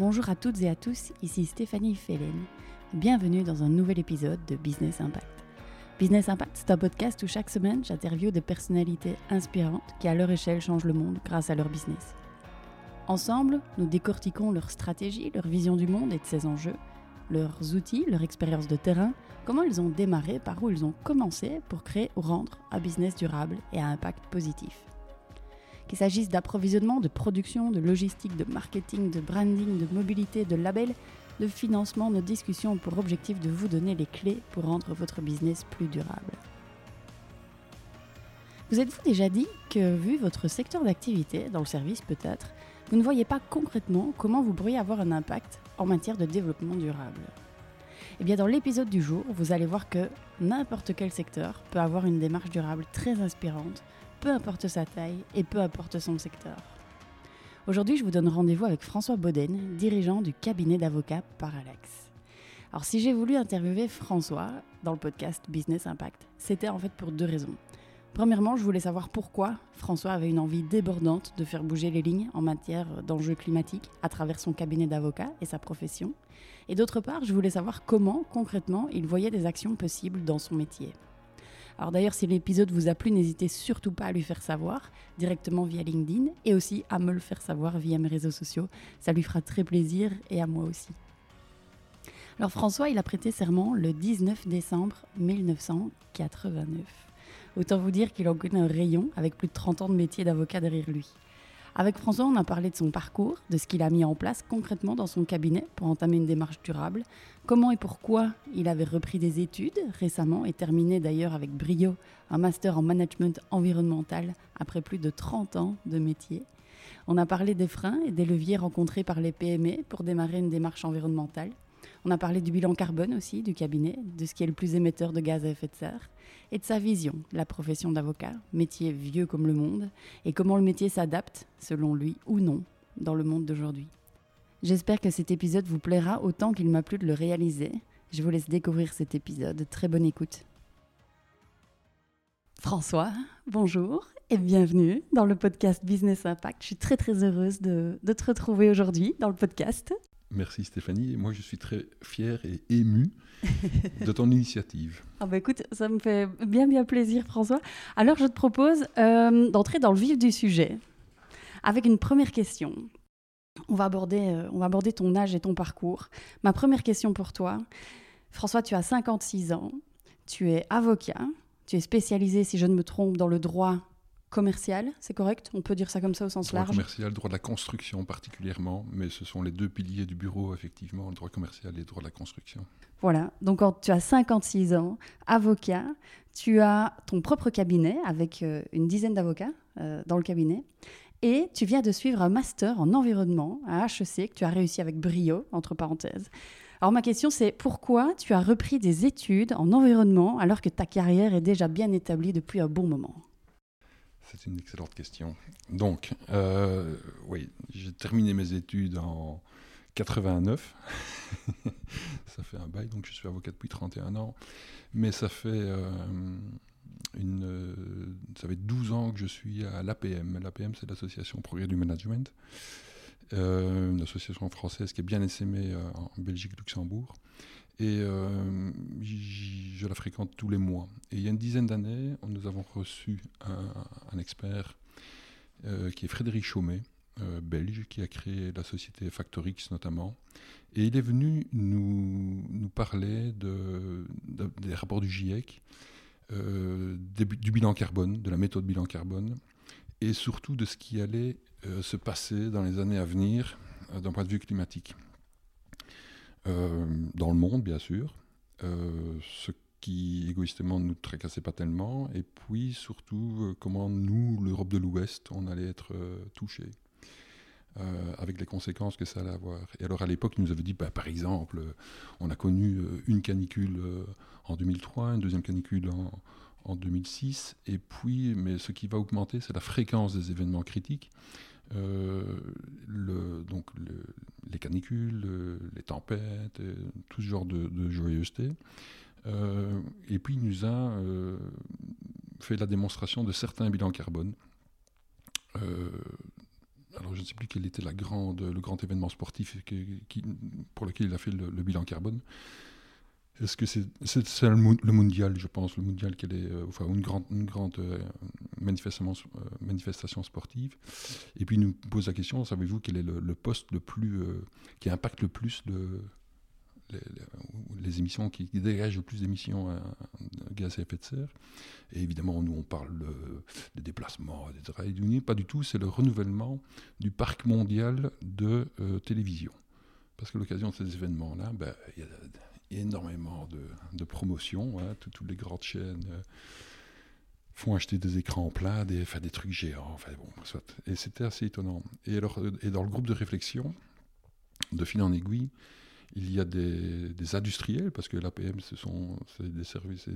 Bonjour à toutes et à tous, ici Stéphanie Fellen. Bienvenue dans un nouvel épisode de Business Impact. Business Impact, c'est un podcast où chaque semaine j'interviewe des personnalités inspirantes qui à leur échelle changent le monde grâce à leur business. Ensemble, nous décortiquons leur stratégie, leur vision du monde et de ses enjeux, leurs outils, leur expérience de terrain, comment ils ont démarré, par où ils ont commencé pour créer ou rendre un business durable et à impact positif. Qu'il s'agisse d'approvisionnement, de production, de logistique, de marketing, de branding, de mobilité, de label, de financement, nos discussions ont pour objectif de vous donner les clés pour rendre votre business plus durable. Vous êtes-vous déjà dit que, vu votre secteur d'activité, dans le service peut-être, vous ne voyez pas concrètement comment vous pourriez avoir un impact en matière de développement durable? Eh bien, dans l'épisode du jour, vous allez voir que n'importe quel secteur peut avoir une démarche durable très inspirante peu importe sa taille et peu importe son secteur. Aujourd'hui, je vous donne rendez-vous avec François Bauden, dirigeant du cabinet d'avocats Parallax. Alors, si j'ai voulu interviewer François dans le podcast Business Impact, c'était en fait pour deux raisons. Premièrement, je voulais savoir pourquoi François avait une envie débordante de faire bouger les lignes en matière d'enjeux climatiques à travers son cabinet d'avocats et sa profession. Et d'autre part, je voulais savoir comment, concrètement, il voyait des actions possibles dans son métier. Alors d'ailleurs, si l'épisode vous a plu, n'hésitez surtout pas à lui faire savoir directement via LinkedIn et aussi à me le faire savoir via mes réseaux sociaux. Ça lui fera très plaisir et à moi aussi. Alors François, il a prêté serment le 19 décembre 1989. Autant vous dire qu'il en connaît un rayon avec plus de 30 ans de métier d'avocat derrière lui. Avec François, on a parlé de son parcours, de ce qu'il a mis en place concrètement dans son cabinet pour entamer une démarche durable, comment et pourquoi il avait repris des études récemment et terminé d'ailleurs avec brio un master en management environnemental après plus de 30 ans de métier. On a parlé des freins et des leviers rencontrés par les PME pour démarrer une démarche environnementale. On a parlé du bilan carbone aussi du cabinet, de ce qui est le plus émetteur de gaz à effet de serre, et de sa vision la profession d'avocat, métier vieux comme le monde, et comment le métier s'adapte, selon lui ou non, dans le monde d'aujourd'hui. J'espère que cet épisode vous plaira autant qu'il m'a plu de le réaliser. Je vous laisse découvrir cet épisode. Très bonne écoute. François, bonjour et bienvenue dans le podcast Business Impact. Je suis très très heureuse de te retrouver aujourd'hui dans le podcast. Merci Stéphanie. Et moi, je suis très fier et ému de ton initiative. Ah bah écoute, ça me fait bien bien plaisir François. Alors je te propose euh, d'entrer dans le vif du sujet avec une première question. On va, aborder, euh, on va aborder ton âge et ton parcours. Ma première question pour toi. François, tu as 56 ans, tu es avocat, tu es spécialisé, si je ne me trompe, dans le droit commercial, c'est correct? On peut dire ça comme ça au sens droit large commercial, droit de la construction particulièrement, mais ce sont les deux piliers du bureau, effectivement, le droit commercial et le droit de la construction. Voilà, donc quand tu as 56 ans, avocat, tu as ton propre cabinet avec euh, une dizaine d'avocats euh, dans le cabinet, et tu viens de suivre un master en environnement à HEC que tu as réussi avec brio, entre parenthèses. Alors ma question c'est pourquoi tu as repris des études en environnement alors que ta carrière est déjà bien établie depuis un bon moment? C'est une excellente question. Donc, euh, oui, j'ai terminé mes études en 89. ça fait un bail, donc je suis avocat depuis 31 ans. Mais ça fait, euh, une, ça fait 12 ans que je suis à l'APM. L'APM, c'est l'Association Progrès du Management. Euh, une association française qui est bien essaimée en Belgique, Luxembourg. Et euh, je la fréquente tous les mois. Et il y a une dizaine d'années, nous avons reçu un, expert euh, qui est Frédéric Chaumet, euh, belge, qui a créé la société Factorix notamment. Et il est venu nous, parler de, des rapports du GIEC, du bilan carbone, de la méthode bilan carbone, et surtout de ce qui allait se passer dans les années à venir d'un point de vue climatique. Euh, dans le monde, bien sûr, euh, ce qui égoïstement ne nous tracassait pas tellement, et puis surtout euh, comment nous, l'Europe de l'Ouest, on allait être touchés. avec les conséquences que ça allait avoir. Et alors à l'époque, il nous avait dit, bah, par exemple, on a connu une canicule en 2003, une deuxième canicule en, en 2006, et puis, mais ce qui va augmenter, c'est la fréquence des événements critiques. Euh, donc les canicules, les tempêtes, tout ce genre de, joyeuseté. Euh, et puis il nous a euh, fait la démonstration de certains bilans carbone. alors je ne sais plus quel était le grand événement sportif pour lequel il a fait le, bilan carbone. Est-ce que c'est le, mondial, je pense, le mondial, qui est, euh, enfin, une grande, euh, manifestation, euh, manifestation, sportive Et puis il nous pose la question savez-vous quel est le, poste le plus, qui impacte le plus les, émissions qui, dégagent le plus d'émissions de gaz à effet de serre? Et évidemment, nous, on parle des déplacements, etc. pas du tout, c'est le renouvellement du parc mondial de télévision. Parce qu'à l'occasion de ces événements-là, ben, il y a énormément de, de promotions. Hein, toutes les grandes chaînes euh, font acheter des écrans plats, des, enfin, des trucs géants. Enfin, bon. Et c'était assez étonnant. Euh, et dans le groupe de réflexion, de fil en aiguille, il y a des, industriels, parce que l'APM, ce sont des,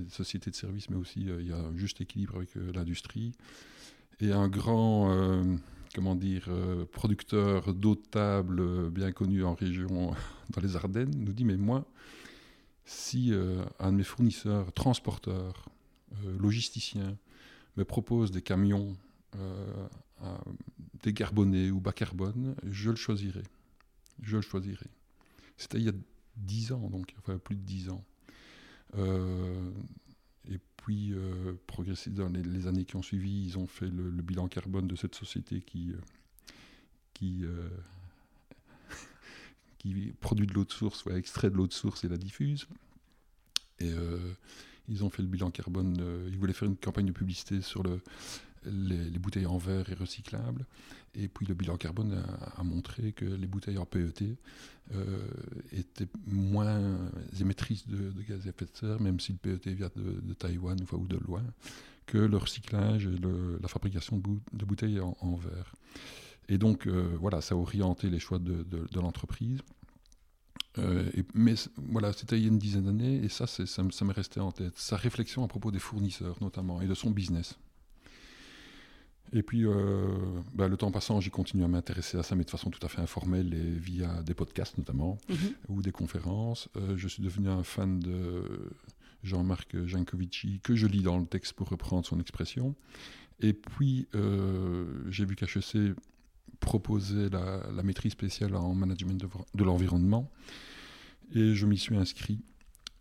sociétés de services, mais aussi euh, il y a un juste équilibre avec l'industrie. Et un grand, comment dire, producteur d'eau de table bien connu en région, dans les Ardennes, nous dit, mais moi, si un de mes fournisseurs, transporteurs, logisticiens, me propose des camions décarbonés ou bas carbone, je le choisirai. Je le choisirai. C'était il y a 10 ans, donc, enfin plus de 10 ans. Euh, et puis, euh, progressivement, dans les, années qui ont suivi, ils ont fait le, bilan carbone de cette société qui, euh, qui, euh, qui produit de l'eau de source, ouais, extrait de l'eau de source et la diffuse. Et ils ont fait le bilan carbone. ils voulaient faire une campagne de publicité sur le, les, bouteilles en verre et recyclables. Et puis le bilan carbone a, montré que les bouteilles en PET euh, étaient moins émettrices de, gaz à effet de serre, même si le PET vient de, Taïwan ou de loin, que le recyclage et la fabrication de, bouteilles en, verre. Et donc, euh, voilà, ça a orienté les choix de, l'entreprise. Euh, mais voilà, c'était il y a une dizaine d'années, et ça, ça, ça m'est resté en tête. Sa réflexion à propos des fournisseurs, notamment, et de son business. Et puis, euh, bah, le temps passant, j'ai continué à m'intéresser à ça, mais de façon tout à fait informelle et via des podcasts notamment, mhm. ou des conférences. Euh, je suis devenu un fan de Jean-Marc Jancovici, que je lis dans le texte pour reprendre son expression. Et puis, j'ai vu qu'HEC proposait la, maîtrise spéciale en management de, l'environnement, et je m'y suis inscrit.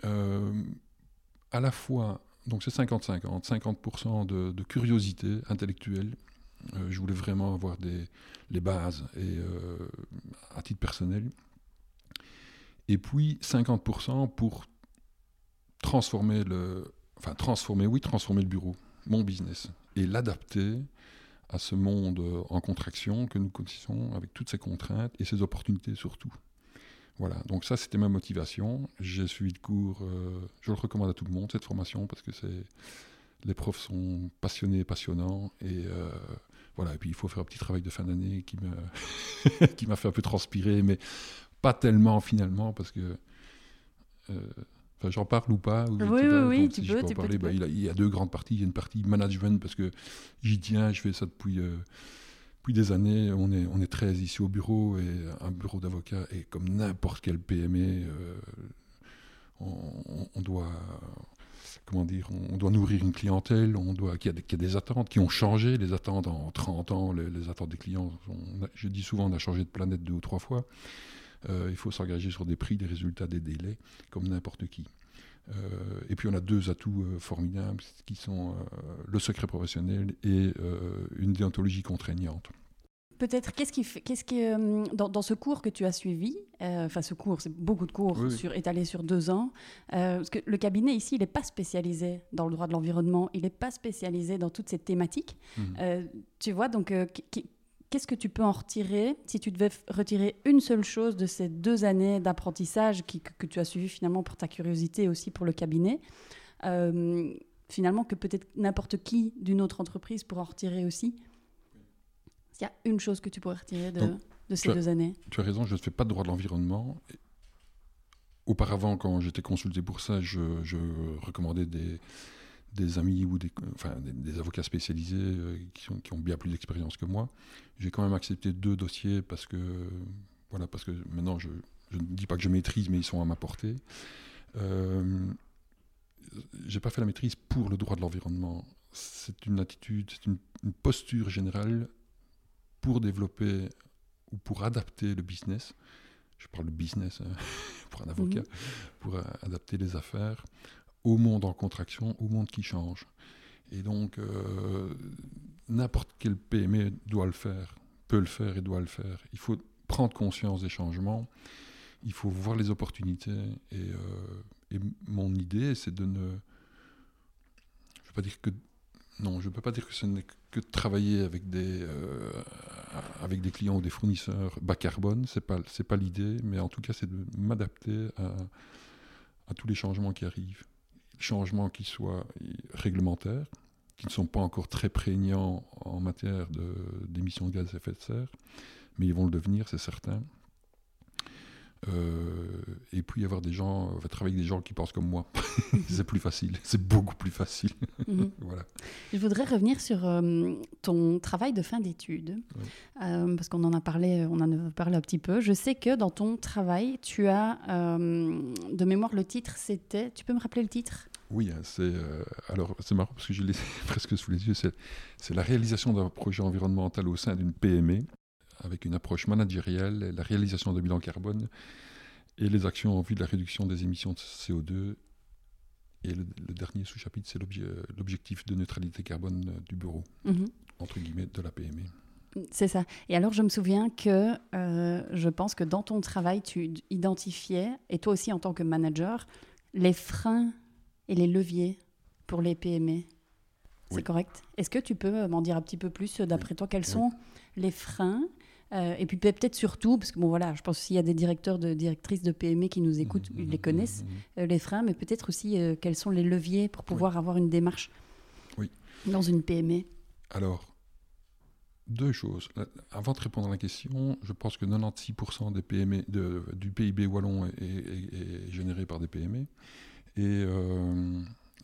à la fois donc c'est 50-50, 50%, de, curiosité intellectuelle. Euh, je voulais vraiment avoir des, les bases et, euh, à titre personnel. Et puis 50% pour transformer le, enfin transformer, oui, transformer le bureau, mon business, et l'adapter à ce monde en contraction que nous connaissons avec toutes ces contraintes et ces opportunités surtout. Voilà, donc ça c'était ma motivation. J'ai suivi le cours, euh, je le recommande à tout le monde cette formation parce que c'est les profs sont passionnés passionnants et euh, voilà. Et puis il faut faire un petit travail de fin d'année qui m'a fait un peu transpirer, mais pas tellement finalement parce que euh, Enfin, j'en parle ou pas Oui, oui, oui, tu, peux, tu parler, bah, il, y a, deux grandes parties. Il y a une partie management parce que j'y tiens, je fais ça depuis depuis des années, on est, on est très ici au bureau et un bureau d'avocat est comme n'importe quel PME. Euh, on, doit comment dire, on doit nourrir une clientèle, on doit, qu'il y, a des attentes qui ont changé, les attentes en 30 ans, les, attentes des clients, je dis souvent, on a changé de planète deux ou trois fois. Euh, il faut s'engager sur des prix, des résultats, des délais, comme n'importe qui. Euh, et puis on a deux atouts formidables qui sont le secret professionnel et une déontologie contraignante. Peut-être, qu'est-ce qui, qu'est-ce qui euh, dans, ce cours que tu as suivi, euh, enfin ce cours, c'est beaucoup de cours sur, étalés sur deux ans, euh, parce que le cabinet ici, il n'est pas spécialisé dans le droit de l'environnement, il n'est pas spécialisé dans toutes ces thématiques. Mhm. tu vois, donc qu'est-ce que tu peux en retirer si tu devais retirer une seule chose de ces deux années d'apprentissage que, que, tu as suivi finalement pour ta curiosité et aussi pour le cabinet finalement que peut-être n'importe qui d'une autre entreprise pourra en retirer aussi? S'il y a une chose que tu pourrais retirer de, ces deux années? Tu as raison, je ne fais pas de droit de l'environnement. Auparavant, quand j'étais consulté pour ça, je, recommandais des, des, amis ou des, enfin, des, avocats spécialisés euh, qui, qui, ont bien plus d'expérience que moi. J'ai quand même accepté deux dossiers parce que, voilà, parce que maintenant, je, je, ne dis pas que je maîtrise, mais ils sont à ma portée. Euh, j'ai pas fait la maîtrise pour le droit de l'environnement. C'est une attitude, c'est une, une, posture générale pour développer ou pour adapter le business, je parle de business hein, pour un avocat, mhm. pour adapter les affaires au monde en contraction, au monde qui change. Et donc, n'importe quel PME doit le faire, peut le faire et doit le faire. Il faut prendre conscience des changements, il faut voir les opportunités. Et, et mon idée, c'est de ne. Je pas dire que non, je ne peux pas dire que ce n'est que de travailler avec des, euh, avec des clients ou des fournisseurs bas carbone. Ce n'est pas, pas l'idée, mais en tout cas, c'est de m'adapter à, à, tous les changements qui arrivent. Changements qui soient réglementaires, qui ne sont pas encore très prégnants en matière d'émissions de, gaz à effet de serre, mais ils vont le devenir, c'est certain. Euh, et puis avoir des gens, va travailler avec des gens qui pensent comme moi. c'est plus facile, c'est beaucoup plus facile. Mhm. voilà. Je voudrais revenir sur euh, ton travail de fin d'études, euh, parce qu'on en a parlé, on en a parlé un petit peu. Je sais que dans ton travail, tu as, de mémoire, le titre, c'était, tu peux me rappeler le titre? Oui, hein, c'est alors c'est marrant parce que je l'ai presque sous les yeux. C'est la réalisation d'un projet environnemental au sein d'une PME avec une approche managériale, la réalisation de bilan carbone et les actions en vue de la réduction des émissions de CO2. Et le, dernier sous-chapitre, c'est l'objectif de neutralité carbone du bureau, mhm. entre guillemets, de la PME. C'est ça. Et alors, je me souviens que euh, je pense que dans ton travail, tu identifiais, et toi aussi en tant que manager, les freins et les leviers pour les PME. C'est correct? Est-ce que tu peux m'en dire un petit peu plus, d'après toi, quels sont les freins euh, et puis peut-être surtout, parce que bon voilà, je pense qu'il y a des directeurs, de directrices de PME qui nous écoutent, mmh, ils les mmh, connaissent, mmh, euh, les freins, mais peut-être aussi euh, quels sont les leviers pour pouvoir avoir une démarche oui. dans une PME. Alors, deux choses. Avant de répondre à la question, je pense que 96% des PME, de, du PIB wallon est, est, généré par des PME. Et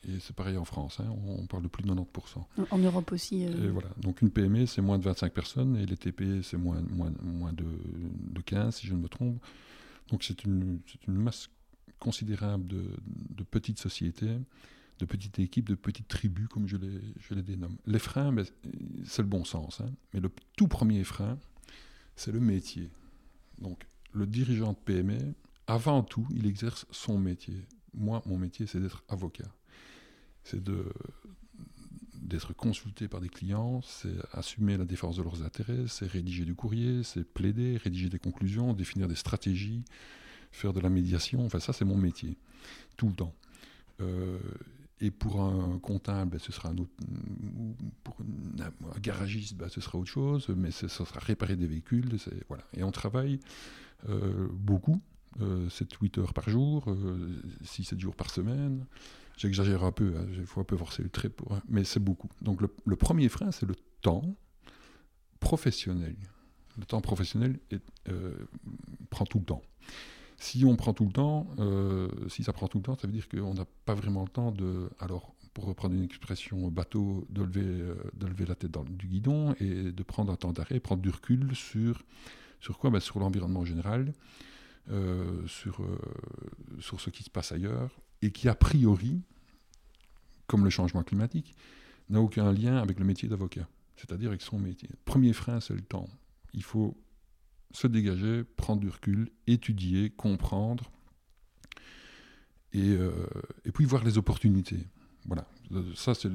et c'est pareil en France, hein, on parle de plus de 90%. En Europe aussi. Euh. Et voilà. Donc une PME, c'est moins de 25 personnes, et les TPE, c'est moins, moins, moins de, de, 15, si je ne me trompe. Donc c'est une, une, masse considérable de, de, petites sociétés, de petites équipes, de petites tribus, comme je les, je les dénomme. Les freins, ben, c'est le bon sens. Hein. Mais le tout premier frein, c'est le métier. Donc le dirigeant de PME, avant tout, il exerce son métier. Moi, mon métier, c'est d'être avocat c'est d'être consulté par des clients, c'est assumer la défense de leurs intérêts, c'est rédiger du courrier, c'est plaider, rédiger des conclusions, définir des stratégies, faire de la médiation. Enfin, ça, c'est mon métier, tout le temps. Euh, et pour un comptable, ben, ce sera un autre. Pour un garagiste, ben, ce sera autre chose, mais ce, sera réparer des véhicules. Voilà. Et on travaille euh, beaucoup, 7-8 euh, heures par jour, 6-7 jours par semaine. J'exagère un peu, il faut un peu forcer le trait, pour, mais c'est beaucoup. Donc le, premier frein, c'est le temps professionnel. Le temps professionnel euh, prend tout le temps. Si on prend tout le temps, euh, si ça prend tout le temps, ça veut dire qu'on n'a pas vraiment le temps de, alors pour reprendre une expression bateau, de lever, euh, de lever la tête dans, du guidon et de prendre un temps d'arrêt, prendre du recul sur, sur quoi? Ben, Sur l'environnement général, sur, sur ce qui se passe ailleurs, et qui a priori, comme le changement climatique, n'a aucun lien avec le métier d'avocat, c'est-à-dire avec son métier. Premier frein, c'est le temps. Il faut se dégager, prendre du recul, étudier, comprendre, et, euh, puis voir les opportunités. Voilà, ça, c'est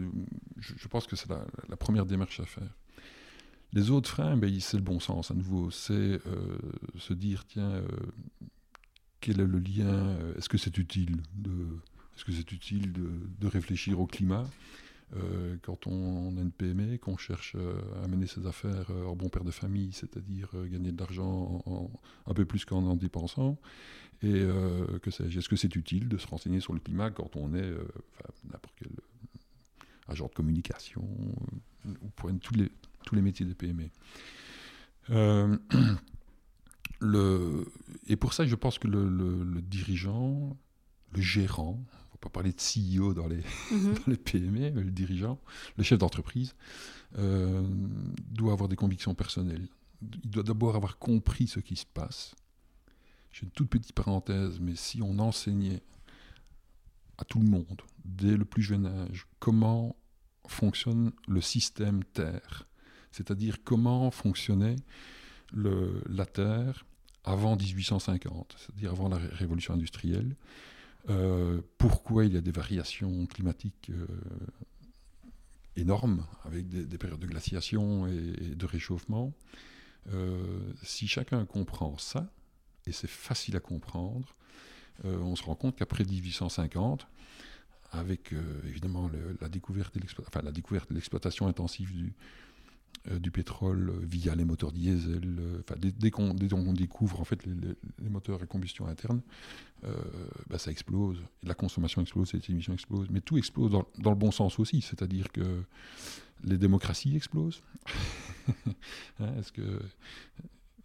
je, pense que c'est la, première démarche à faire. Les autres freins, ben, c'est le bon sens à nouveau. C'est euh, se dire, tiens, euh, quel est le lien euh, Est-ce que c'est utile de, est-ce que c'est utile de, réfléchir au climat euh, quand on, a une PME, qu'on cherche euh, à mener ses affaires en bon père de famille, c'est-à-dire gagner de l'argent un peu plus qu'en en dépensant Et que est-ce que c'est utile de se renseigner sur le climat quand on est n'importe quel agent de communication ou pour tous les, tous les métiers des PME le, et pour ça, je pense que le, dirigeant, le gérant, on ne va pas parler de CEO dans les, mhm. dans les PME, mais le dirigeant, le chef d'entreprise, euh, doit avoir des convictions personnelles. Il doit d'abord avoir compris ce qui se passe. J'ai une toute petite parenthèse, mais si on enseignait à tout le monde, dès le plus jeune âge, comment fonctionne le système Terre, c'est-à-dire comment fonctionnait le, la Terre avant 1850, c'est-à-dire avant la révolution industrielle. Euh, pourquoi il y a des variations climatiques euh, énormes, avec des, périodes de glaciation et, de réchauffement. Euh, si chacun comprend ça, et c'est facile à comprendre, on se rend compte qu'après 1850, avec évidemment la découverte de l'exploitation intensive du, du pétrole via les moteurs diesel. Euh, dès, dès qu'on découvre en fait les, moteurs à combustion interne, euh, bah, ça explose. la consommation explose, les émissions explosent. Mais tout explose dans, le bon sens aussi, c'est-à-dire que les démocraties explosent. Hein, est-ce que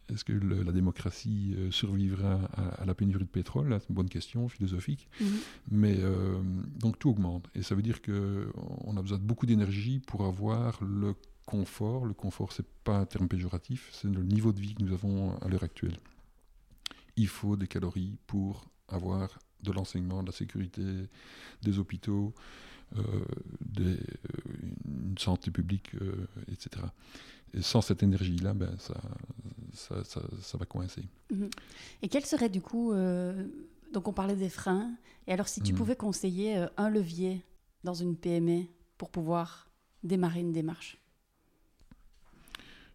est-ce que la démocratie survivra à, la pénurie de pétrole? C'est une bonne question philosophique. Mm-hmm. Mais donc tout augmente. Et ça veut dire qu'on a besoin de beaucoup d'énergie pour avoir le confort. Le confort, c'est pas un terme péjoratif, c'est le niveau de vie que nous avons à l'heure actuelle. Il faut des calories pour avoir de l'enseignement, de la sécurité, des hôpitaux, euh, des, euh, une santé publique, euh, etc. Et sans cette énergie-là, ben, ça, ça, ça, va coincer. Mhm. Et quel serait du coup, donc on parlait des freins, et alors si tu mhm. pouvais conseiller un levier dans une PME pour pouvoir démarrer une démarche?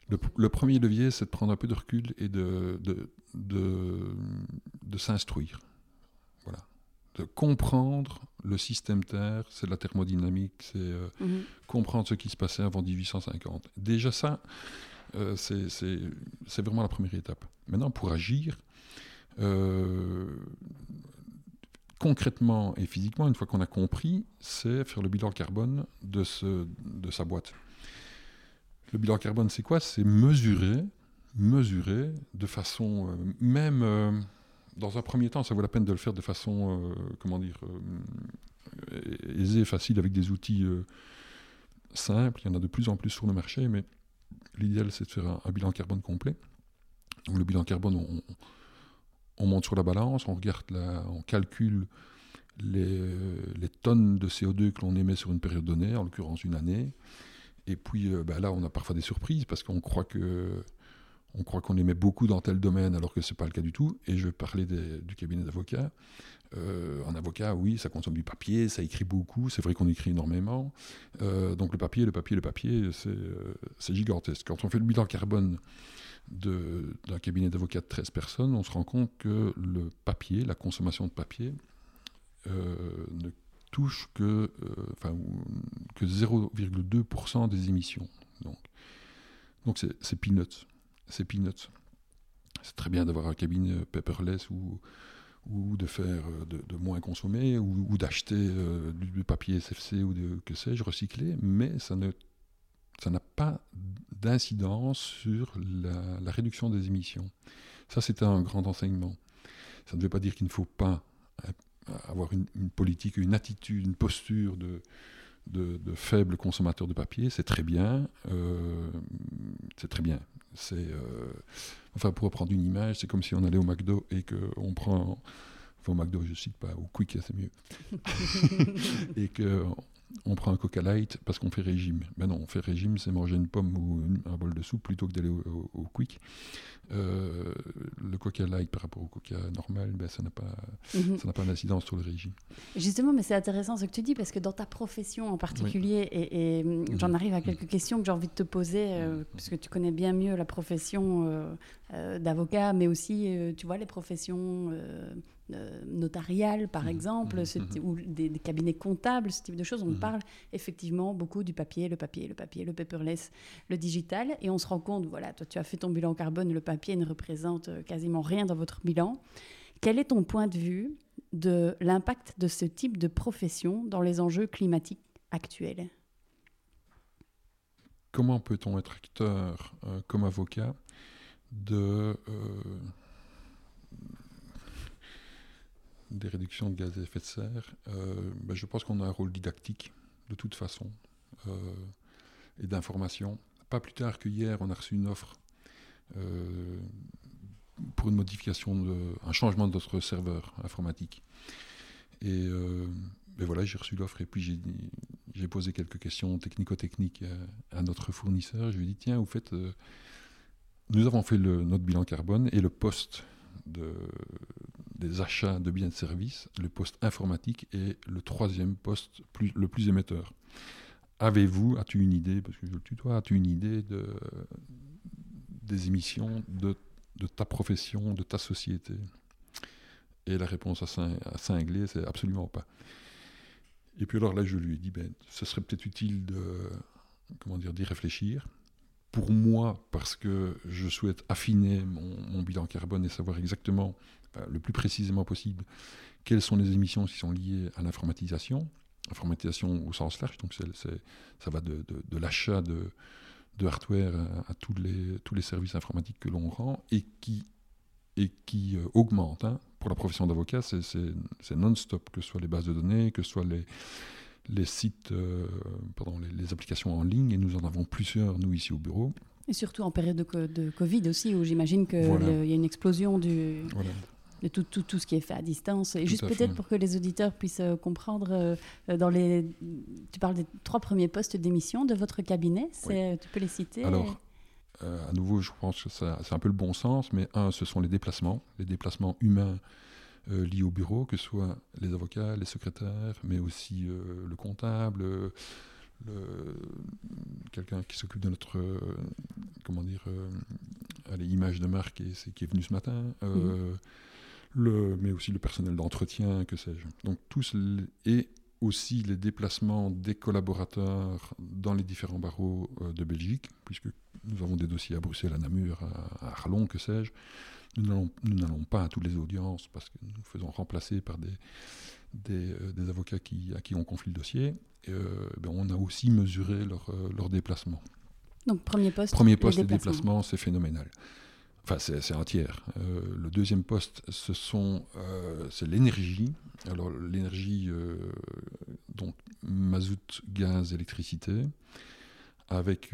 Le, premier levier, c'est de prendre un peu de recul et de, de, de, s'instruire. Voilà. De comprendre le système Terre, c'est la thermodynamique, c'est euh, mhm. comprendre ce qui se passait avant 1850. Déjà ça, euh, c'est vraiment la première étape. Maintenant, pour agir, euh, concrètement et physiquement, une fois qu'on a compris, c'est faire le bilan carbone de, ce, de sa boîte. Le bilan carbone, c'est quoi? C'est mesurer, mesurer de façon, euh, même euh, dans un premier temps, ça vaut la peine de le faire de façon, euh, comment dire, aisée, facile, avec des outils simples. Il y en a de plus en plus sur le marché, mais l'idéal, c'est de faire un, bilan carbone complet. Donc, le bilan carbone, on, monte sur la balance, on regarde, on calcule les tonnes de CO2 que l'on émet sur une période donnée, en l'occurrence une année. Et puis euh, bah là, on a parfois des surprises parce qu'on croit qu'on émet beaucoup dans tel domaine alors que ce n'est pas le cas du tout. Et je vais parler du cabinet d'avocats. Euh, un avocat, oui, ça consomme du papier, ça écrit beaucoup, c'est vrai qu'on écrit énormément. Euh, donc le papier, le papier, le papier, c'est gigantesque. Quand on fait le bilan carbone d'un cabinet d'avocats de 13 personnes, on se rend compte que le papier, la consommation de papier, ne touche que, euh, que 0,2% des émissions. Donc, donc c'est peanuts. C'est peanuts. C'est très bien d'avoir un cabinet paperless ou, ou de faire euh, de, moins consommer ou, d'acheter euh, du, papier SFC ou de que sais-je recyclé, mais ça ne ça n'a pas d'incidence sur la, la, réduction des émissions. Ça, c'est un grand enseignement. Ça ne veut pas dire qu'il ne faut pas avoir une, politique, une attitude, une posture de, de, faible consommateur de papier, c'est très bien. Euh, c'est très bien. C'est, euh, enfin, pour reprendre une image, c'est comme si on allait au McDo et qu'on prend, enfin, au McDo, je cite pas, au Quick, c'est mieux, et que on prend un Coca Light parce qu'on fait régime. Mais non, on fait régime, c'est manger une pomme ou un bol de soupe plutôt que d'aller au, Quick. Euh, le Coca Light par rapport au Coca normal, ben, ça n'a pas, mhm. ça n'a pas d'incidence sur le régime. Justement, mais c'est intéressant ce que tu dis parce que dans ta profession en particulier, et, mhm. j'en arrive à quelques questions que j'ai envie de te poser euh, mhm. parce que tu connais bien mieux la profession euh, d'avocat, mais aussi, tu vois, les professions euh, notariales, par mmh, exemple, mmh, mmh. ou des, cabinets comptables, ce type de choses. On parle effectivement beaucoup du papier, le papier, le papier, le paperless, le digital. Et on se rend compte, voilà, toi tu as fait ton bilan carbone, le papier ne représente euh, quasiment rien dans votre bilan. Quel est ton point de vue de l'impact de ce type de profession dans les enjeux climatiques actuels? Comment peut-on être acteur euh, comme avocat de des réductions de gaz à effet de serre, euh, ben, je pense qu'on a un rôle didactique, de toute façon, euh, et d'information. Pas plus tard que hier, on a reçu une offre euh, pour une modification, de, un changement de notre serveur informatique. Et voilà, j'ai reçu l'offre et puis j'ai posé quelques questions technico-techniques à, notre fournisseur. Je lui ai dit, tiens, vous faites nous avons fait notre bilan carbone et le poste de, des achats de biens et de services, le poste informatique est le troisième poste le plus émetteur. Avez-vous, as-tu une idée, parce que je le tutoie, as-tu une idée de, des émissions de, de, ta profession, de ta société? Et la réponse à, cinglé, c'est absolument pas. Et puis alors là, je lui ai dit, ben, ce serait peut-être utile de, comment dire, d'y réfléchir. Pour moi, parce que je souhaite affiner mon, bilan carbone et savoir exactement, le plus précisément possible, quelles sont les émissions qui sont liées à l'informatisation, informatisation au sens large, donc ça va de, l'achat de, hardware à, tous, les, services informatiques que l'on rend et qui, euh, augmente. Hein. Pour la profession d'avocat, c'est non-stop, que ce soit les bases de données, que ce soit les, les sites, euh, pardon, les, applications en ligne, et nous en avons plusieurs, nous, ici au bureau. Et surtout en période de, de Covid aussi, où j'imagine qu'il y a une explosion du, de tout, tout, tout, ce qui est fait à distance. Et juste peut-être pour que les auditeurs puissent euh, comprendre, euh, dans les, tu parles des trois premiers postes d'émission de votre cabinet, tu peux les citer? Alors, à nouveau, je pense que c'est un peu le bon sens, mais un, ce sont les déplacements, les déplacements humains liés au bureau, que ce soit les avocats, les secrétaires, mais aussi le comptable. quelqu'un qui s'occupe de notre comment dire allez, image de marque et qui est venu ce matin mhm le, mais aussi le personnel d'entretien, que sais-je. Donc tous et aussi les déplacements des collaborateurs dans les différents barreaux euh, de Belgique, puisque nous avons des dossiers à Bruxelles, à Namur, à, Arlon, que sais-je. Nous n'allons pas à toutes les audiences parce que nous faisons remplacer par des, des, euh, avocats qui, à qui on confie le dossier. Euh, ben on a aussi mesuré leur, leur déplacement. Donc premier poste, premier poste les déplacements, c'est phénoménal. Enfin, c'est un tiers. Euh, le deuxième poste, ce sont, euh, c'est l'énergie. Alors, l'énergie, euh, donc mazout, gaz, électricité. Avec,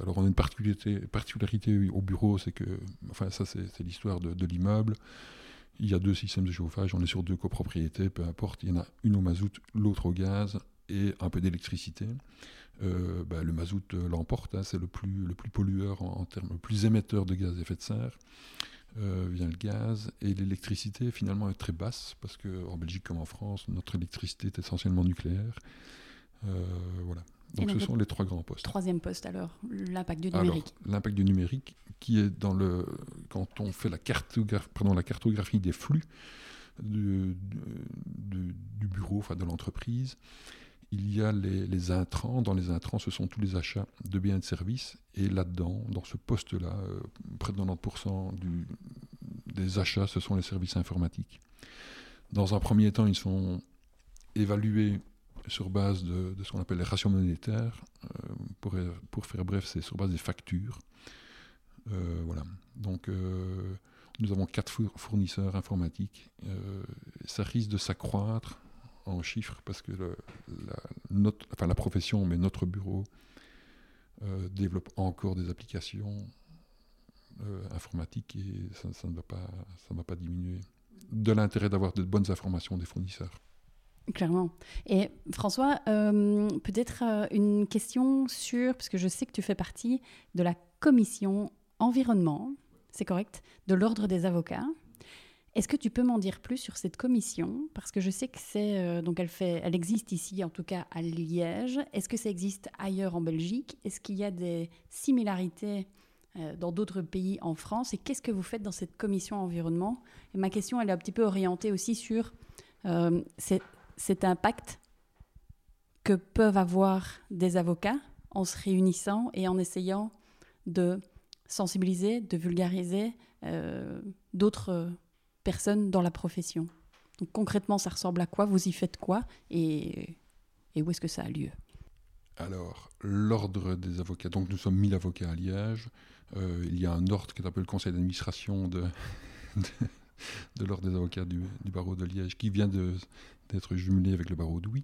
alors, on a une particularité, au bureau, c'est que, enfin, ça, c'est l'histoire de, l'immeuble. Il y a deux systèmes de chauffage, on est sur deux copropriétés, peu importe. Il y en a une au mazout, l'autre au gaz et un peu d'électricité. Euh, bah, le mazout euh, l'emporte, hein, c'est le plus, le plus pollueur en, termes, le plus émetteur de gaz à effet de serre. Euh, vient le gaz et l'électricité finalement est très basse parce qu'en Belgique comme en France, notre électricité est essentiellement nucléaire. voilà. Donc, ce sont les trois grands postes. Troisième poste alors, l'impact du numérique. L'impact du numérique qui est dans le quand on fait la cartographie, pardon, la cartographie des flux du, du, du bureau, enfin de l'entreprise il y a les, intrants. Dans les intrants, ce sont tous les achats de biens et de services. Et là-dedans, dans ce poste-là, euh, près de 90% du, des achats, ce sont les services informatiques. Dans un premier temps, ils sont évalués sur base de, ce qu'on appelle les ratios monétaires. Euh, pour, faire bref, c'est sur base des factures. Euh, voilà. Donc, nous avons quatre fournisseurs informatiques. ça risque de s'accroître en chiffres parce que la, notre, enfin, la profession, mais notre bureau, euh, développe encore des applications euh, informatiques et ça ne va pas diminuer. De l'intérêt d'avoir de bonnes informations des fournisseurs. Clairement. Et François, euh, peut-être une question sur, parce que je sais que tu fais partie de la commission environnement, c'est correct, de l'ordre des avocats. Est-ce que tu peux m'en dire plus sur cette commission? Parce que je sais que c'est euh, donc elle fait, elle existe ici, en tout cas à Liège. Est-ce que ça existe ailleurs en Belgique? Est-ce qu'il y a des similarités euh, dans d'autres pays en France? Et qu'est-ce que vous faites dans cette commission environnement? Et ma question, elle est un petit peu orientée aussi sur euh, cet impact que peuvent avoir des avocats en se réunissant et en essayant de sensibiliser, de vulgariser d'autres personnes dans la profession. Donc concrètement, ça ressemble à quoi? Vous y faites quoi? Et, où est-ce que ça a lieu? Alors, l'ordre des avocats, donc nous sommes 1000 avocats à Liège. Euh, il y a un ordre qui est peu le conseil d'administration de, de, l'ordre des avocats du, barreau de Liège qui vient d'être jumelé avec le barreau d'Ouy.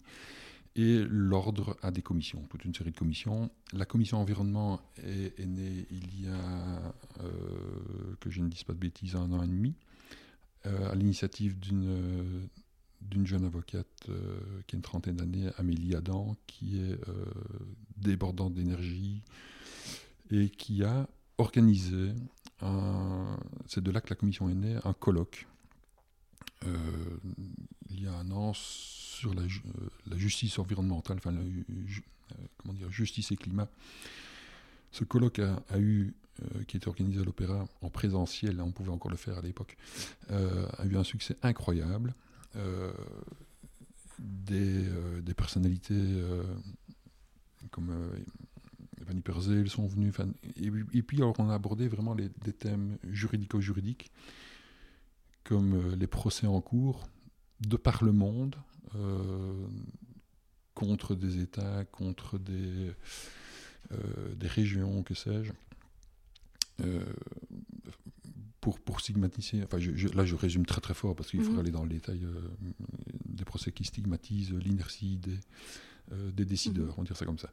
Et l'ordre a des commissions, toute une série de commissions. La commission environnement est, née il y a, euh, que je ne dise pas de bêtises, un an et demi. Euh, à l'initiative d'une jeune avocate euh, qui a une trentaine d'années, Amélie Adam, qui est débordante d'énergie et qui a organisé, c'est de là que la commission est née, un colloque il y a un an sur la, justice environnementale, enfin la, comment dire, justice et climat. Ce colloque a, eu, qui était organisé à l'Opéra en présentiel, on pouvait encore le faire à l'époque, a eu un succès incroyable. Des, personnalités comme Van Perzel sont venus. Et, puis, on a abordé vraiment les, des thèmes juridico-juridiques, comme euh, les procès en cours, de par le monde, euh, contre des États, contre des, euh, des régions, que sais-je. pour, pour stigmatiser, enfin là je résume très très fort parce qu'il faudrait mhm. aller dans le détail des procès qui stigmatisent l'inertie des, euh, des décideurs, mhm. on va dire ça comme ça.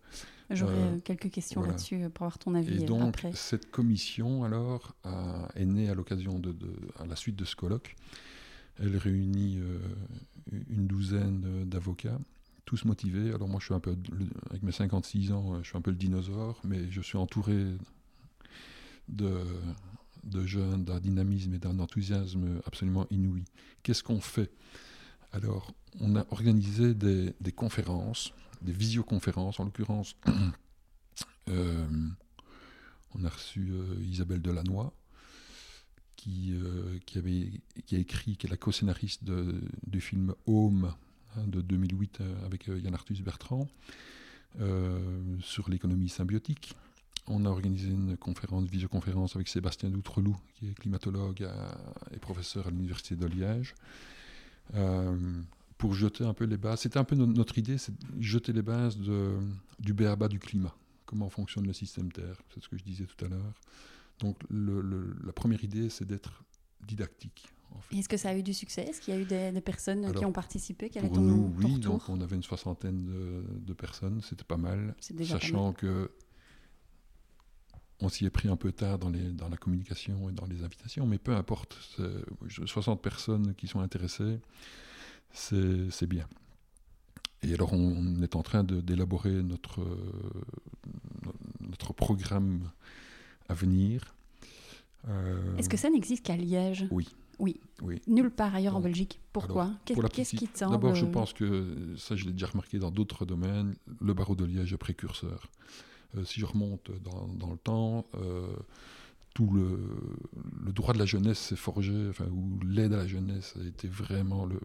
J'aurais euh, quelques questions là-dessus euh, pour avoir ton avis Et donc, cette commission, alors, est née à l'occasion de, à la suite de ce colloque. Elle réunit une douzaine d'avocats, tous motivés. Alors moi, je suis un peu, avec mes 56 ans, je suis un peu le dinosaure, mais je suis entouré de, de jeunes, d'un dynamisme et d'un enthousiasme absolument inouï. Qu'est-ce qu'on fait? Alors, on a organisé des, conférences, des visioconférences en l'occurrence. Euh, on a reçu euh, Isabelle Delannoy, qui, euh, qui, a écrit, qui est la co-scénariste du film Home hein, de 2008 avec Yann Arthus Bertrand, sur l'économie symbiotique. On a organisé une conférence, visioconférence avec Sébastien Doutreloup, qui est climatologue et professeur à l'Université de Liège. Euh, pour jeter un peu les bases. C'était un peu notre idée, c'est jeter les bases de, du BABA du climat. Comment fonctionne le système Terre, c'est ce que je disais tout à l'heure. Donc la première idée, c'est d'être didactique. Est-ce que ça a eu du succès? Est-ce qu'il y a eu des, personnes qui ont participé Quel Pour nous, oui. Donc on avait une soixantaine de, personnes, c'était pas mal. Sachant que on s'y est pris un peu tard dans, les, dans la communication et dans les invitations, mais peu importe. 60 personnes qui sont intéressées, c'est bien. Et alors on, est en train d'élaborer notre, notre programme à venir. Euh, Est-ce que ça n'existe qu'à Liège? Oui. Oui. Nulle part ailleurs en Belgique. Pourquoi? Qu'est-ce qui tend D'abord, je pense que, ça je l'ai déjà remarqué dans d'autres domaines, le barreau de Liège est précurseur. Euh, si je remonte dans, le temps, euh, tout le, droit de la jeunesse s'est forgé, enfin, où l'aide à la jeunesse a été vraiment, le,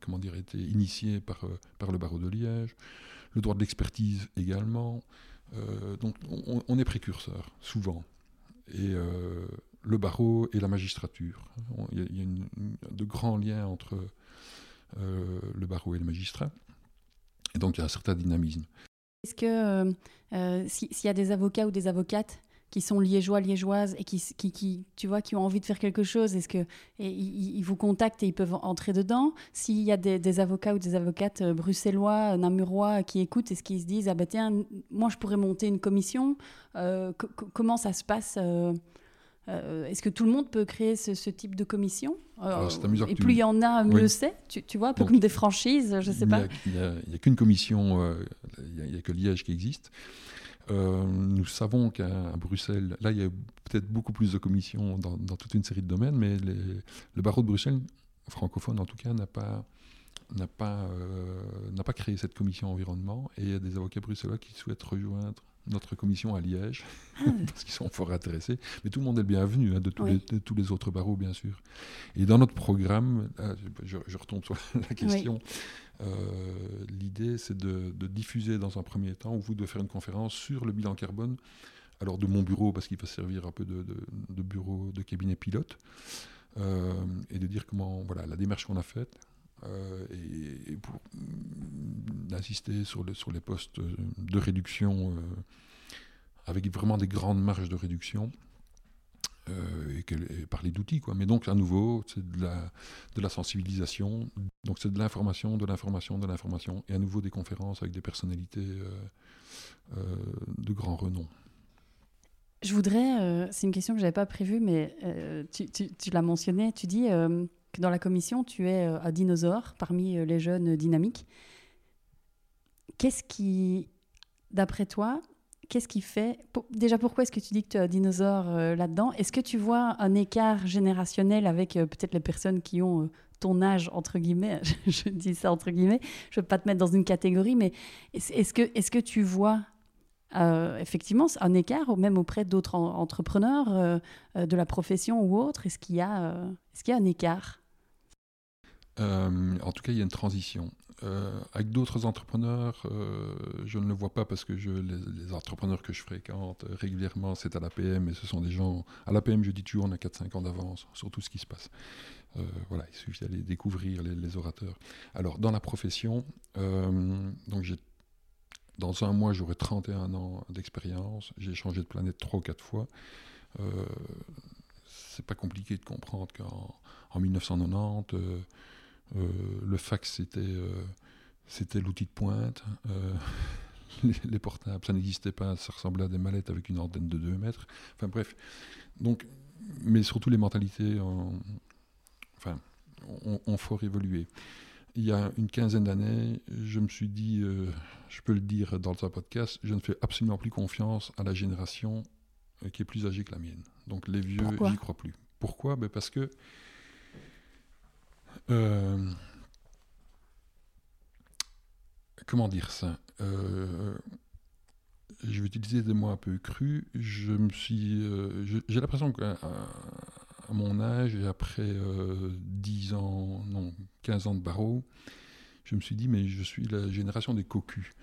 comment dire, été initié par, euh, par le barreau de Liège, le droit de l'expertise également. donc on, est précurseur, souvent. Et le barreau et la magistrature. Il y a, de grands liens entre le barreau et le magistrat. Et donc il y a un certain dynamisme. Est-ce que euh, euh, s'il y a des avocats ou des avocates qui sont liégeois, liégeoises et qui, qui, qui, tu vois, qui ont envie de faire quelque chose, est-ce que ils, vous contactent et ils peuvent entrer dedans? S'il y a des, avocats ou des avocates euh, bruxellois, namurois qui écoutent, est-ce qu'ils se disent ah ben tiens, moi je pourrais monter une commission? Comment ça se passe euh, est-ce que tout le monde peut créer ce, type de commission? Euh, Et plus il y en a, mieux c'est, tu, vois, un peu comme des franchises, je ne sais pas. Il n'y a, qu'une commission, euh, il n'y a, que Liège qui existe. Nous savons qu'à Bruxelles, là, il y a peut-être beaucoup plus de commissions dans, toute une série de domaines, mais le barreau de Bruxelles, francophone en tout cas, n'a pas, n'a pas, n'a pas créé cette commission environnement, et il y a des avocats bruxellois qui souhaitent rejoindre notre commission à Liège, ah parce qu'ils sont fort intéressés. Mais tout le monde est le bienvenu, hein, de, tous les, tous les, autres barreaux, bien sûr. Et dans notre programme, je, retombe sur la question, euh, l'idée, c'est de, diffuser dans un premier temps, ou vous de faire une conférence sur le bilan carbone, alors de mon bureau, parce qu'il va servir un peu de, bureau de cabinet pilote, euh, et de dire comment, voilà, la démarche qu'on a faite, euh, et, pour mm, insister sur, les postes de réduction euh, avec vraiment des grandes marges de réduction. Euh, et, parler d'outils. Mais donc, à nouveau, c'est de la, sensibilisation. Donc, c'est de l'information, de l'information, de l'information. Et à nouveau, des conférences avec des personnalités de grand renom. Je voudrais, c'est une question que je n'avais pas prévue, mais tu, tu, l'as mentionné, tu dis que dans la commission, tu es euh, un dinosaure parmi euh, les jeunes dynamiques. Qu'est-ce qui, d'après toi, qu'est-ce qui fait Déjà, pourquoi est-ce que tu dis que tu as un dinosaure là-dedans? Est-ce que tu vois un écart générationnel avec peut-être les personnes qui ont ton âge, entre guillemets? Je dis ça entre guillemets. Je ne veux pas te mettre dans une catégorie, mais est-ce que, est que tu vois euh, effectivement, un écart, même auprès d'autres entrepreneurs euh, euh, de la profession ou autre? Est-ce qu'il y, est qu'il y a un écart? En tout cas, il y a une transition. avec d'autres entrepreneurs, je ne le vois pas parce que les, entrepreneurs que je fréquente régulièrement, c'est à l'APM et ce sont des gens. À l'APM, je dis toujours, on a 4-5 ans d'avance sur tout ce qui se passe. voilà, il suffit d'aller découvrir les, orateurs. Alors, dans la profession, donc dans un mois, j'aurai 31 ans d'expérience. J'ai changé de planète trois ou quatre fois. Euh, c'est pas compliqué de comprendre qu'en en 1990, euh, euh, le fax, c'était, euh, c'était l'outil de pointe. Les, portables, ça n'existait pas. Ça ressemblait à des mallettes avec une antenne de 2 mètres. Enfin bref. Donc, mais surtout les mentalités, enfin, ont fort évolué il y a une quinzaine d'années, je me suis dit, euh, je peux le dire dans un podcast, je ne fais absolument plus confiance à la génération euh, qui est plus âgée que la mienne. Donc les vieux, j'y crois plus. Pourquoi? Ben Parce que euh, comment dire ça Je vais utiliser des mots un peu crus. Je me suis, j'ai l'impression que à mon âge et après 10 euh, ans, non, 15 ans de barreau, je me suis dit, mais je suis la génération des cocus,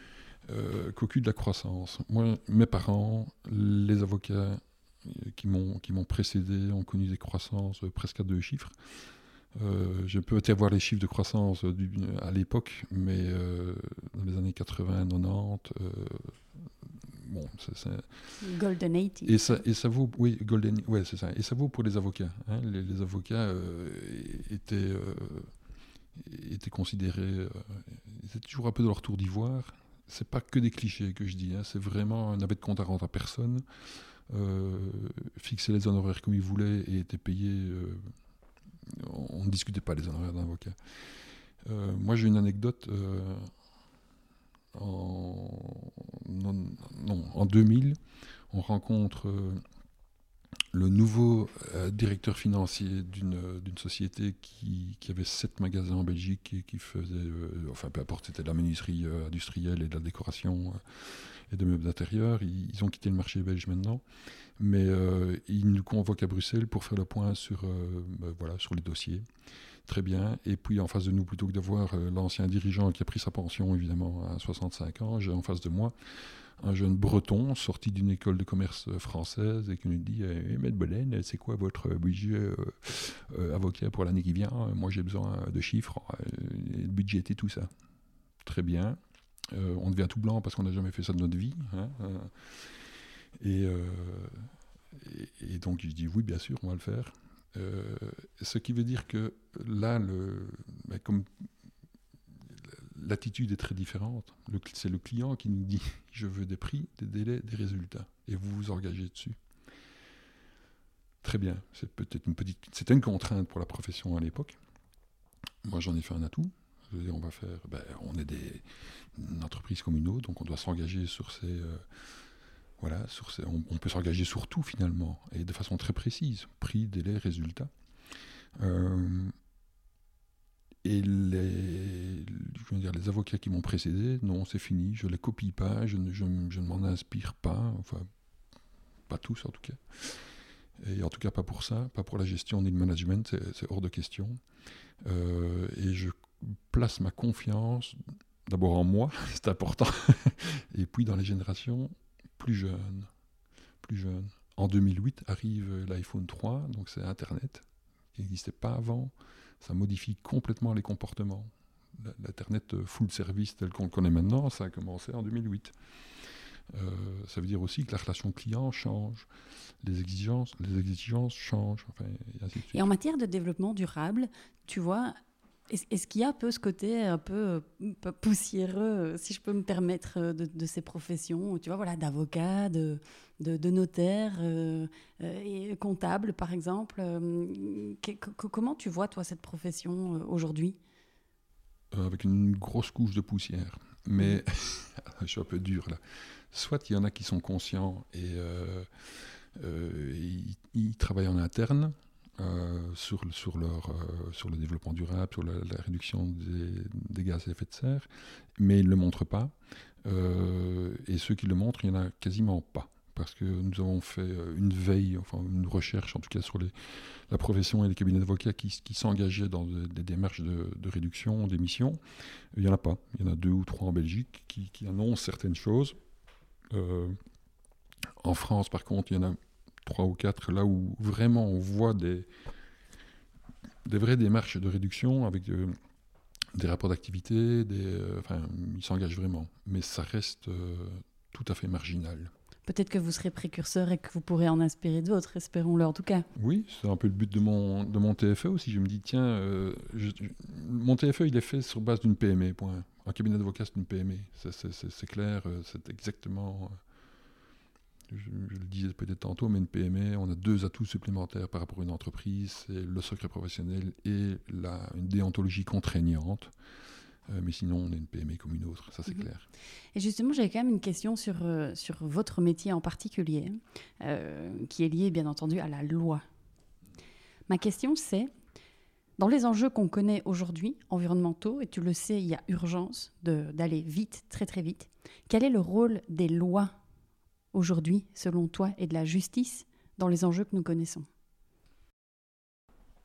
euh, cocus de la croissance. Moi, mes parents, les avocats euh, qui m'ont précédé ont connu des croissances presque à deux chiffres. Je peux peut-être voir les chiffres de croissance à l'époque, mais dans les années 80, 90, bon, Golden 80. Et ça, et ça vaut, oui, Golden, ouais, c'est ça. Et ça vaut pour les avocats. Hein. Les, avocats euh, étaient, euh, étaient considérés, euh, ils étaient toujours un peu de leur tour d'ivoire. C'est pas que des clichés que je dis. Hein. C'est vraiment un avait de compte à rendre à personne. fixer les honoraires comme ils voulaient et étaient payés. On ne discutait pas les honoraires d'un avocat. moi, j'ai une anecdote en, non, en 2000, on rencontre euh, le nouveau euh, directeur financier d'une société qui, avait sept magasins en Belgique et qui faisait, euh, enfin peu importe, c'était de la menuiserie industrielle et de la décoration et de meubles d'intérieur. Ils, ont quitté le marché belge maintenant, mais ils nous convoquent à Bruxelles pour faire le point sur, ben voilà, sur les dossiers très bien. Et puis en face de nous, plutôt que d'avoir euh, l'ancien dirigeant qui a pris sa pension, évidemment, à 65 ans, j'ai en face de moi un jeune breton sorti d'une école de commerce euh, française et qui nous dit eh, Maître Belen, c'est quoi votre budget euh, avocat pour l'année qui vient? Moi, j'ai besoin de chiffres, de budget et tout ça. Très bien. On devient tout blanc parce qu'on n'a jamais fait ça de notre vie. Hein, et, et, donc, je dis Oui, bien sûr, on va le faire. Euh, ce qui veut dire que là, ben, l'attitude est très différente. C'est le client qui nous dit je veux des prix, des délais, des résultats, et vous vous engagez dessus. Très bien, c'est peut-être une petite, c'était une contrainte pour la profession à l'époque. Moi, j'en ai fait un atout. On va faire, ben, on est des, une entreprise donc on doit s'engager sur ces euh, voilà, sur on, peut s'engager sur tout finalement, et de façon très précise, prix, délai, résultat. Euh, et les, avocats qui m'ont précédé, non, c'est fini, je ne les copie pas, je ne, je, ne m'en inspire pas, enfin, pas tous en tout cas. Et en tout cas, pas pour ça, pas pour la gestion ni le management, c'est hors de question. Euh, et je place ma confiance d'abord en moi, c'est important, et puis dans les générations plus jeune, plus jeune. En 2008 arrive l'iPhone 3, donc c'est Internet, qui n'existait pas avant. Ça modifie complètement les comportements. L'Internet full service tel qu'on le connaît maintenant, ça a commencé en 2008. Euh, ça veut dire aussi que la relation client change, les exigences, les exigences changent, et, et en matière de développement durable, tu vois, est-ce qu'il y a un peu ce côté un peu euh, poussiéreux, euh, si je peux me permettre, euh, de, ces professions, tu vois, voilà, d'avocat, de, de, notaire et comptable, par exemple. comment tu vois, toi, cette profession aujourd'hui? Avec une grosse couche de poussière. mais je suis un peu dur là. Soit il y en a qui sont conscients et, ils, travaillent en interne, sur, sur, leur, sur le développement durable, sur la, réduction des, gaz à effet de serre, mais ils ne le montrent pas. et ceux qui le montrent, il n'y en a quasiment pas parce que nous avons fait euh, une veille, enfin une recherche en tout cas sur les, la profession et les cabinets d'avocats qui, s'engageaient dans des, démarches de, réduction d'émissions. Il n'y en a pas. Il y en a deux ou trois en Belgique qui, annoncent certaines choses. Euh, en France, par contre, il y en a trois ou quatre là où vraiment on voit des, des vraies démarches de réduction avec euh, des rapports d'activité, enfin, ils s'engagent vraiment. Mais ça reste tout à fait marginal peut-être que vous serez précurseur et que vous pourrez en inspirer d'autres, espérons-le en tout cas. Oui, c'est un peu le but de mon, de mon TFE aussi. Je me dis, tiens, euh, mon TFE, il est fait sur base d'une PME, point. Un cabinet d'avocat, c'est une PME. C'est clair, euh, c'est exactement... Je, le disais peut-être tantôt, mais une PME, on a deux atouts supplémentaires par rapport à une entreprise, c'est le secret professionnel et la, une déontologie contraignante. Euh, mais sinon, on est une PME comme une autre, ça c'est mhm. clair. Et justement, j'avais quand même une question sur, euh, sur votre métier en particulier, euh, qui est lié bien entendu à la loi. Ma question c'est, dans les enjeux qu'on connaît aujourd'hui, environnementaux, et tu le sais, il y a urgence d'aller vite, très très vite, quel est le rôle des lois aujourd'hui, selon toi, et de la justice dans les enjeux que nous connaissons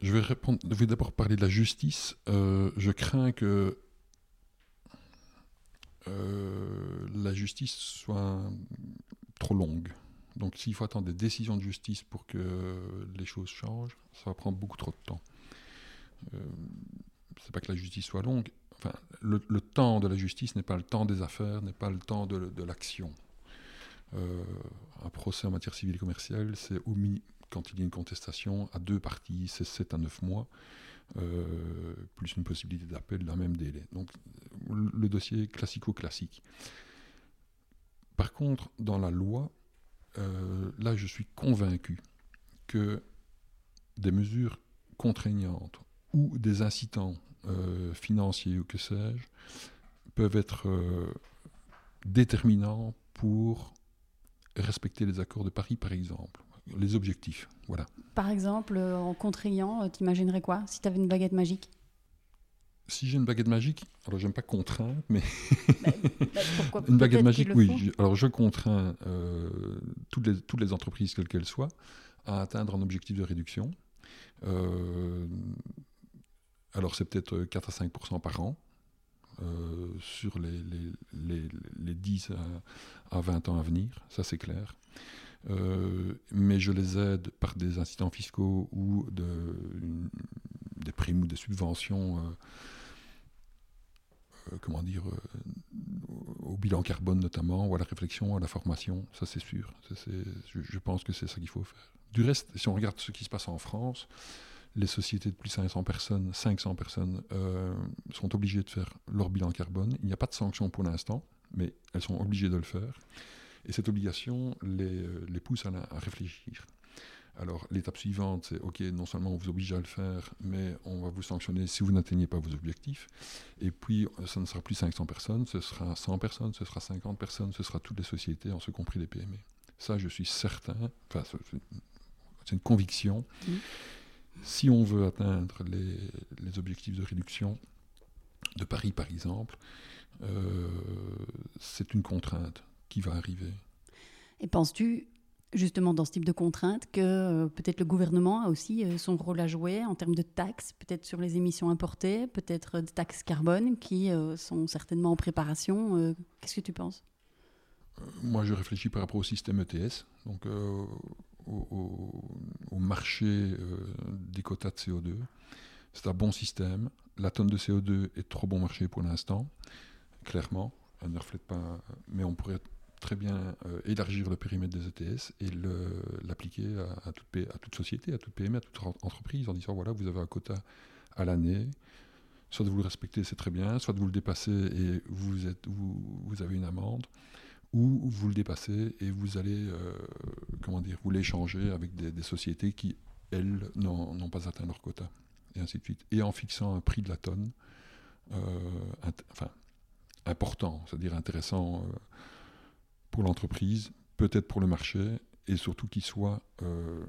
je vais, d'abord parler de la justice. je crains que euh, la justice soit trop longue. Donc s'il faut attendre des décisions de justice pour que les choses changent, ça va prendre beaucoup trop de temps. Euh, c'est pas que la justice soit longue. Enfin, le, temps de la justice n'est pas le temps des affaires, n'est pas le temps de, l'action. Euh, un procès en matière civile et commerciale, c'est au quand il y a une contestation à deux parties, c'est 7 à 9 mois. Euh, plus une possibilité d'appel d'un même délai. Donc le dossier classico-classique. Par contre, dans la loi, euh, là je suis convaincu que des mesures contraignantes ou des incitants financiers ou que sais-je peuvent être déterminants pour respecter les accords de Paris, par exemple les objectifs. Voilà. Par exemple, euh, en contraignant, euh, t'imaginerais quoi si tu avais une baguette magique? Si j'ai une baguette magique, alors j'aime pas contraindre, mais bah, bah, une baguette magique, oui. alors je contrains euh, toutes, les, toutes les entreprises, quelles qu'elles soient, à atteindre un objectif de réduction. alors c'est peut-être 4 à 5% par an sur les, les, les, 10 à, à, 20 ans à venir, ça c'est clair. Euh, mais je les aide par des incidents fiscaux ou de, des primes ou des subventions, euh, euh, comment dire, au bilan carbone notamment, ou à la réflexion, à la formation, ça c'est sûr. je, pense que c'est ça qu'il faut faire. Du reste, si on regarde ce qui se passe en France, les sociétés de plus de 500 personnes, 500 personnes sont obligées de faire leur bilan carbone. Il n'y a pas de sanctions pour l'instant, mais elles sont obligées de le faire. Et cette obligation les, euh, pousse à, réfléchir. Alors, l'étape suivante, c'est OK, non seulement on vous oblige à le faire, mais on va vous sanctionner si vous n'atteignez pas vos objectifs. Et puis, ce ne sera plus 500 personnes, ce sera 100 personnes, ce sera 50 personnes, ce sera toutes les sociétés, en ce compris les PME. Ça, je suis certain, enfin, c'est une conviction. Mmh. Si on veut atteindre les, les, objectifs de réduction de Paris, par exemple, euh, c'est une contrainte qui va arriver. Et penses-tu, justement dans ce type de contraintes, que euh, peut-être le gouvernement a aussi euh, son rôle à jouer en termes de taxes, peut-être sur les émissions importées, peut-être des taxes carbone qui sont certainement en préparation Qu'est-ce que tu penses? Moi, je réfléchis par rapport au système ETS, donc au, marché des quotas de CO2. C'est un bon système. La tonne de CO2 est trop bon marché pour l'instant, clairement. Elle ne reflète pas, mais on pourrait très bien euh, élargir le périmètre des ETS et l'appliquer à, toute, société, à toute PME, à toute entreprise en disant voilà, vous avez un quota à l'année. Soit vous le respectez, c'est très bien, soit vous le dépassez et vous avez une amende, ou vous le dépassez et vous allez, euh, comment dire, vous l'échanger avec des, sociétés qui, elles, n'ont pas atteint leur quota, et ainsi de suite. Et en fixant un prix de la tonne, euh, enfin, important, c'est-à-dire intéressant euh, pour l'entreprise, peut-être pour le marché, et surtout qu'il soit euh,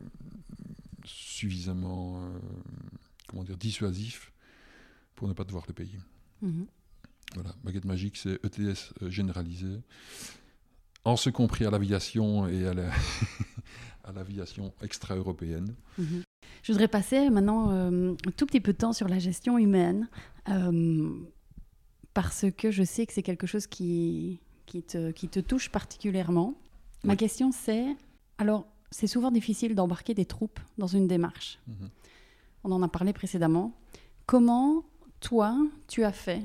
suffisamment comment dire, dissuasif pour ne pas devoir le payer. Mhm. Voilà, baguette magique, c'est ETS généralisé, en ce compris à l'aviation et à l'aviation extra-européenne. Mhm. Je voudrais passer maintenant un tout petit peu de temps sur la gestion humaine parce que je sais que c'est quelque chose qui, qui, te, qui te touche particulièrement. Ma question c'est, alors c'est souvent difficile d'embarquer des troupes dans une démarche. Mhm. On en a parlé précédemment. Comment toi, tu as fait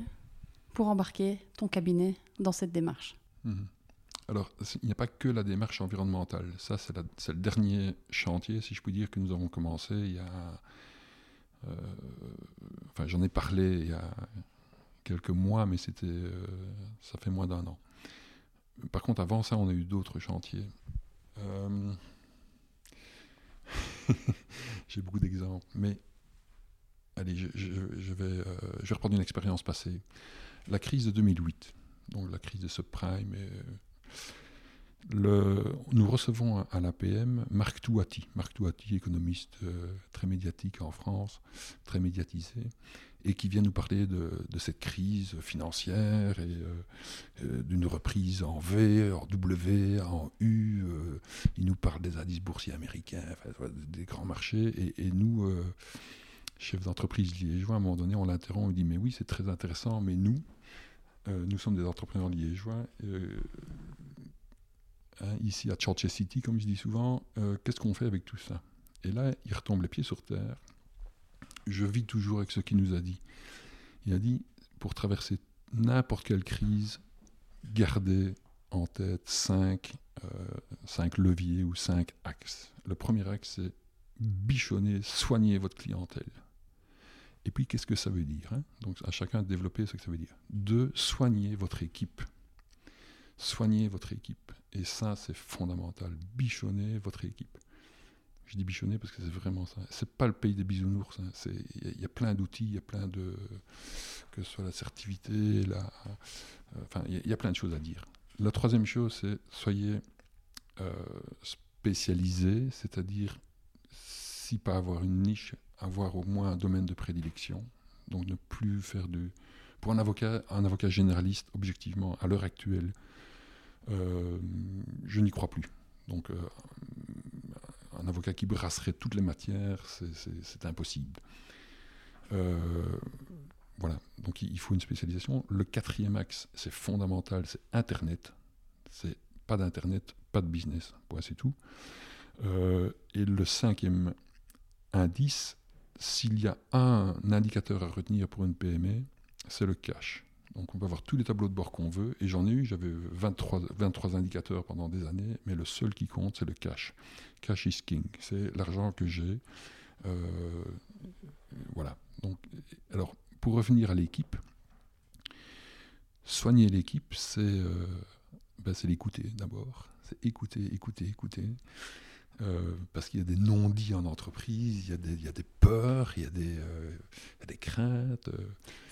pour embarquer ton cabinet dans cette démarche? Mhm. Alors, il n'y a pas que la démarche environnementale. Ça, c'est le dernier chantier, si je puis dire, que nous avons commencé il y a... Euh, enfin, j'en ai parlé il y a, quelques mois, mais c'était, euh, ça fait moins d'un an. Par contre, avant ça, on a eu d'autres chantiers. Euh, j'ai beaucoup d'exemples, mais allez, je, vais, je vais reprendre une expérience passée. La crise de 2008, donc la crise de subprime. Et, nous recevons à l'APM Marc Touati, Marc Touati, économiste très médiatique en France, très médiatisé, et qui vient nous parler de, cette crise financière et euh, euh, d'une reprise en V, en W, en U. Euh, il nous parle des indices boursiers américains, des grands marchés. Et, nous, chefs d'entreprise liégeois, à un moment donné, on l'interrompt, on dit Mais oui, c'est très intéressant, mais nous, nous sommes des entrepreneurs liégeois. Hein, ici à Churchill City, comme je dis souvent, qu'est-ce qu'on fait avec tout ça? Et là, il retombe les pieds sur terre je vis toujours avec ce qu'il nous a dit. Il a dit, pour traverser n'importe quelle crise, gardez en tête cinq, euh, cinq leviers ou cinq axes. Le premier axe, c'est bichonner, soigner votre clientèle. Et puis, qu'est-ce que ça veut dire hein? Donc, à chacun de développer ce que ça veut dire. Deux, soigner votre équipe. Soigner votre équipe. Et ça, c'est fondamental. Bichonner votre équipe. Je dis bichonner parce que c'est vraiment ça. C'est pas le pays des bisounours. Hein. Il y, a plein d'outils, il y a plein de. que ce soit la certivité, la. Euh, enfin, il y, a plein de choses à dire. La troisième chose, c'est soyez euh, spécialisé, c'est-à-dire, si pas avoir une niche, avoir au moins un domaine de prédilection. Donc ne plus faire du. Pour un avocat, un avocat généraliste, objectivement, à l'heure actuelle, je n'y crois plus. Donc, un avocat qui brasserait toutes les matières, c'est impossible. Euh, voilà, donc il faut une spécialisation. Le quatrième axe, c'est fondamental, c'est Internet. C'est pas d'Internet, pas de business. c'est tout. Euh, et le cinquième indice, s'il y a un indicateur à retenir pour une PME, c'est le cash. Donc on peut avoir tous les tableaux de bord qu'on veut, et j'en ai eu, j'avais 23, 23 indicateurs pendant des années, mais le seul qui compte, c'est le cash. Cash is king, c'est l'argent que j'ai. Euh, voilà. Donc, alors, pour revenir à l'équipe, soigner l'équipe, c'est euh, ben, l'écouter d'abord. C'est écouter, écouter, écouter. Euh, parce qu'il y a des non-dits en entreprise, il y, a des, il y a des peurs, il y a des, euh, il y a des craintes. Euh.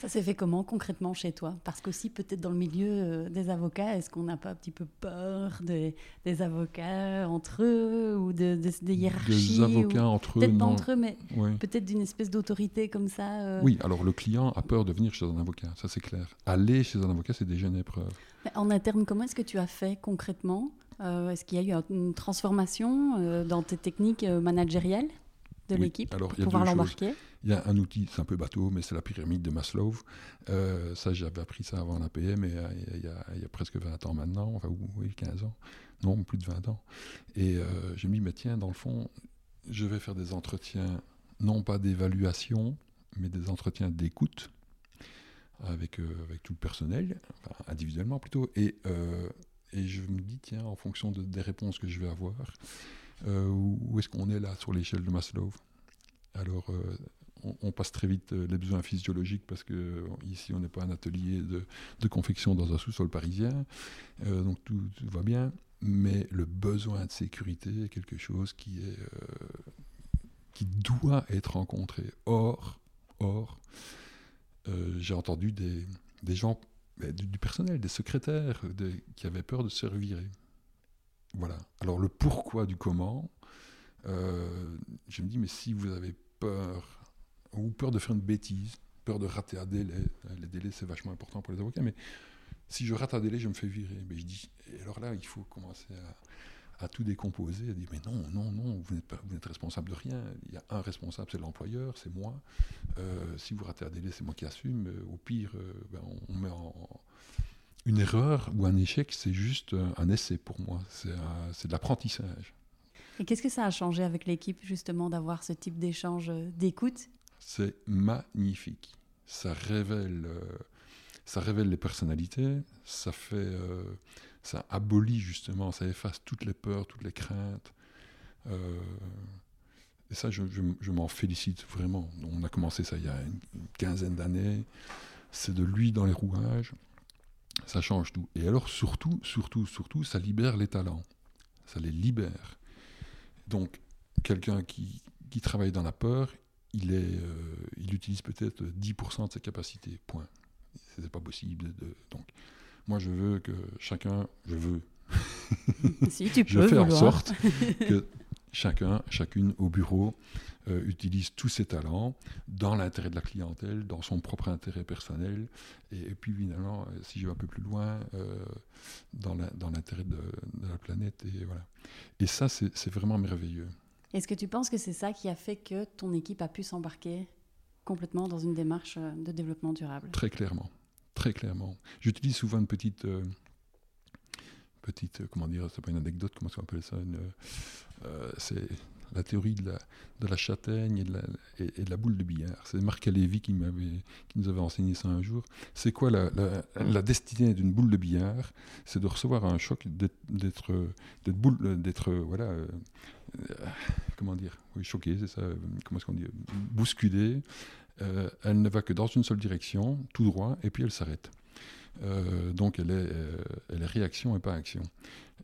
Ça s'est fait comment concrètement chez toi? Parce qu'aussi peut-être dans le milieu des avocats, est-ce qu'on n'a pas un petit peu peur des, des avocats entre eux ou de, des hiérarchies Des avocats entre eux, Peut-être pas entre eux, mais peut-être d'une espèce d'autorité comme ça. Oui, alors le client a peur de venir chez un avocat, ça c'est clair. Aller chez un avocat, c'est déjà une épreuve. Mais en interne, comment est-ce que tu as fait concrètement euh, est-ce qu'il y a eu une transformation euh, dans tes techniques euh, managériales de l'équipe pour pouvoir l'embarquer? Il y a un outil, c'est un peu bateau, mais c'est la pyramide de Maslow. ça, j'avais appris ça avant l'APM, mais il y, a, il y, a presque 20 ans maintenant, enfin oui, 15 ans, non, plus de 20 ans. Et j'ai mis, mais tiens, dans le fond, je vais faire des entretiens, non pas d'évaluation, mais des entretiens d'écoute avec, avec tout le personnel, enfin, individuellement plutôt, et et je me dis, tiens, en fonction des réponses que je vais avoir, euh, où est-ce qu'on est là sur l'échelle de Maslow? Alors, euh, on, passe très vite euh, les besoins physiologiques parce que ici, on n'est pas un atelier de, confection dans un sous-sol parisien, donc tout, va bien. Mais le besoin de sécurité est quelque chose qui est qui doit être rencontré. Or, or, j'ai entendu des, des gens du, personnel, des secrétaires qui avaient peur de se revirer. Voilà. Alors le pourquoi du comment, euh, je me dis, mais si vous avez peur, ou peur de faire une bêtise, peur de rater un délai, hein, les délais c'est vachement important pour les avocats, mais si je rate un délai, je me fais virer. Mais je dis, et alors là, il faut commencer à, tout décomposer, à dire, mais non, non, non, vous n'êtes responsable de rien. Il y a un responsable, c'est l'employeur, c'est moi. Euh, si vous ratez un délai, c'est moi qui assume. Euh, au pire, ben, on, met en, une erreur ou un échec, c'est juste un essai pour moi. C'est de l'apprentissage. Et qu'est-ce que ça a changé avec l'équipe, justement, d'avoir ce type d'échange euh, d'écoute? C'est magnifique. Ça révèle, euh, ça révèle les personnalités, ça, fait, euh, ça abolit, justement, ça efface toutes les peurs, toutes les craintes. et ça, je, m'en félicite vraiment. On a commencé ça il y a une, quinzaine d'années. C'est de l'huile dans les rouages. Ça change tout. Et alors, surtout, surtout, surtout, ça libère les talents. Ça les libère. Donc, quelqu'un qui, travaille dans la peur, il, euh, il utilise peut-être 10% de ses capacités. Point. Ce n'est pas possible. De, donc, moi, je veux que chacun, je veux. Si tu peux je fais en sorte que chacun, chacune au bureau euh, utilise tous ses talents dans l'intérêt de la clientèle, dans son propre intérêt personnel, et, puis finalement, euh, si je vais un peu plus loin, euh, dans l'intérêt de, de, la planète. Et, voilà. et ça, c'est vraiment merveilleux. Est-ce que tu penses que c'est ça qui a fait que ton équipe a pu s'embarquer complètement dans une démarche de développement durable? Très clairement, très clairement. J'utilise souvent une petite petite, comment dire, c'est pas une anecdote, comment on appelle ça euh, C'est la théorie de la, de la châtaigne et de la, boule de billard. C'est Marc Lévy qui, qui nous avait enseigné ça un jour. C'est quoi la, la, destinée d'une boule de billard? C'est de recevoir un choc, d'être d'être voilà, euh, comment dire, oui, choqué, c'est ça, comment est-ce qu'on dit, bousculé. Euh, elle ne va que dans une seule direction, tout droit, et puis elle s'arrête. Euh, donc elle est, euh, elle est réaction et pas action.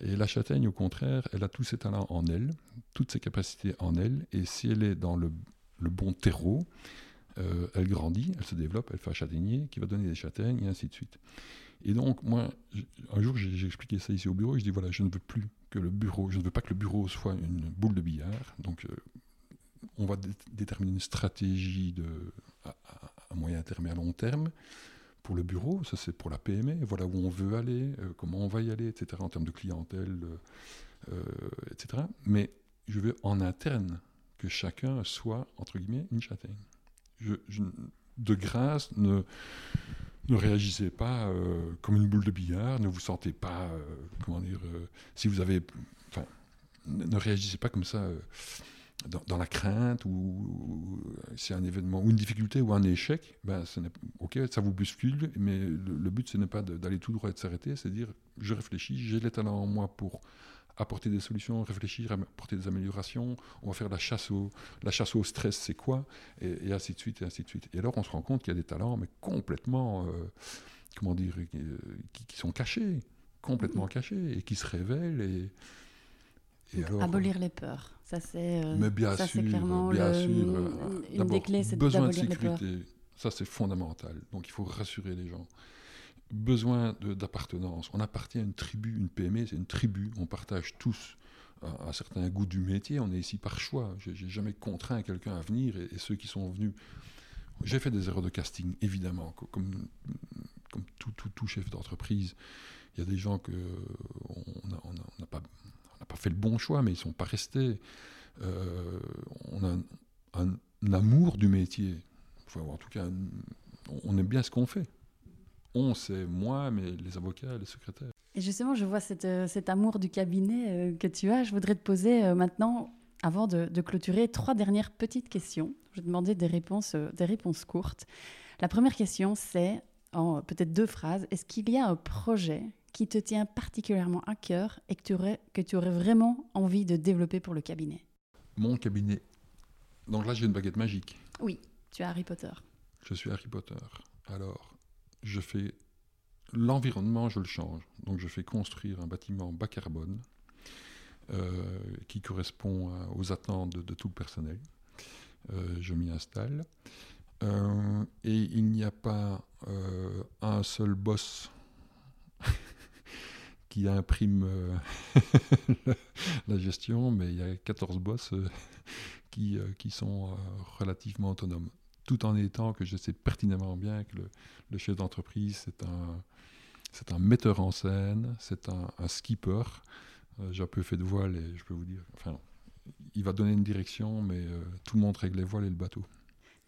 Et la châtaigne, au contraire, elle a tous ses talents en elle, toutes ses capacités en elle, et si elle est dans le, bon terreau, elle grandit, elle se développe, elle fait un châtaignier qui va donner des châtaignes, et ainsi de suite. Et donc, moi, un jour, j'ai expliqué ça ici au bureau, et je dis, voilà, je ne veux plus que le bureau, je ne veux pas que le bureau soit une boule de billard, donc on va déterminer une stratégie de, à, moyen terme et à long terme, pour le bureau, ça c'est pour la PME, voilà où on veut aller, euh, comment on va y aller, etc., en termes de clientèle, euh, euh, etc. Mais je veux en interne que chacun soit, entre guillemets, une châtaigne. De grâce, ne, ne réagissez pas comme une boule de billard, ne vous sentez pas, comment dire, si vous avez... Enfin, ne réagissez pas comme ça dans, la crainte ou, c'est un événement ou une difficulté ou un échec, ben, ok, ça vous bouscule, mais le, but ce n'est pas d'aller tout droit et de s'arrêter, c'est de dire je réfléchis, j'ai les talents en moi pour apporter des solutions, réfléchir, apporter des améliorations, on va faire la chasse au, la chasse au stress, c'est quoi, et, ainsi de suite, et ainsi de suite. Et alors on se rend compte qu'il y a des talents, mais complètement, euh, comment dire, qui, qui, sont cachés, complètement cachés, et qui se révèlent, et, abolir les peurs. Ça, c'est euh, clairement bien sûr, euh, une des clés, c'est besoin de sécurité. Ça, c'est fondamental. Donc, il faut rassurer les gens. Besoin d'appartenance. On appartient à une tribu, une PME, c'est une tribu. On partage tous un, certain goût du métier. On est ici par choix. J'ai jamais contraint quelqu'un à venir et, ceux qui sont venus. J'ai fait des erreurs de casting, évidemment, comme, comme tout, tout, tout chef d'entreprise. Il y a des gens que on n'a pas pas fait le bon choix, mais ils ne sont pas restés. Euh, on a un, amour du métier. en tout cas, on aime bien ce qu'on fait. On, c'est moi, mais les avocats, les secrétaires. Et justement, je vois euh, cet amour du cabinet euh, que tu as. Je voudrais te poser maintenant, avant de, clôturer, trois dernières petites questions. Je vais demander des réponses, des réponses courtes. La première question, c'est, en peut-être deux phrases, est-ce qu'il y a un projet qui te tient particulièrement à cœur et que tu aurais, que tu aurais vraiment envie de développer pour le cabinet Mon cabinet. Donc là, j'ai une baguette magique. Oui, tu es Harry Potter. Je suis Harry Potter. Alors, je fais l'environnement, je le change. Donc, je fais construire un bâtiment bas carbone euh, qui correspond aux attentes de, tout le personnel. Euh, je m'y installe. Euh, et il n'y a pas un seul boss qui imprime la gestion, mais il y a 14 boss qui, qui sont relativement autonomes tout en étant que je sais pertinemment bien que le, chef d'entreprise, c'est un, c'est un metteur en scène, c'est un, skipper. Euh, j'ai un peu fait de voile et je peux vous dire, enfin, il va donner une direction, mais euh, tout le monde règle les voiles et le bateau.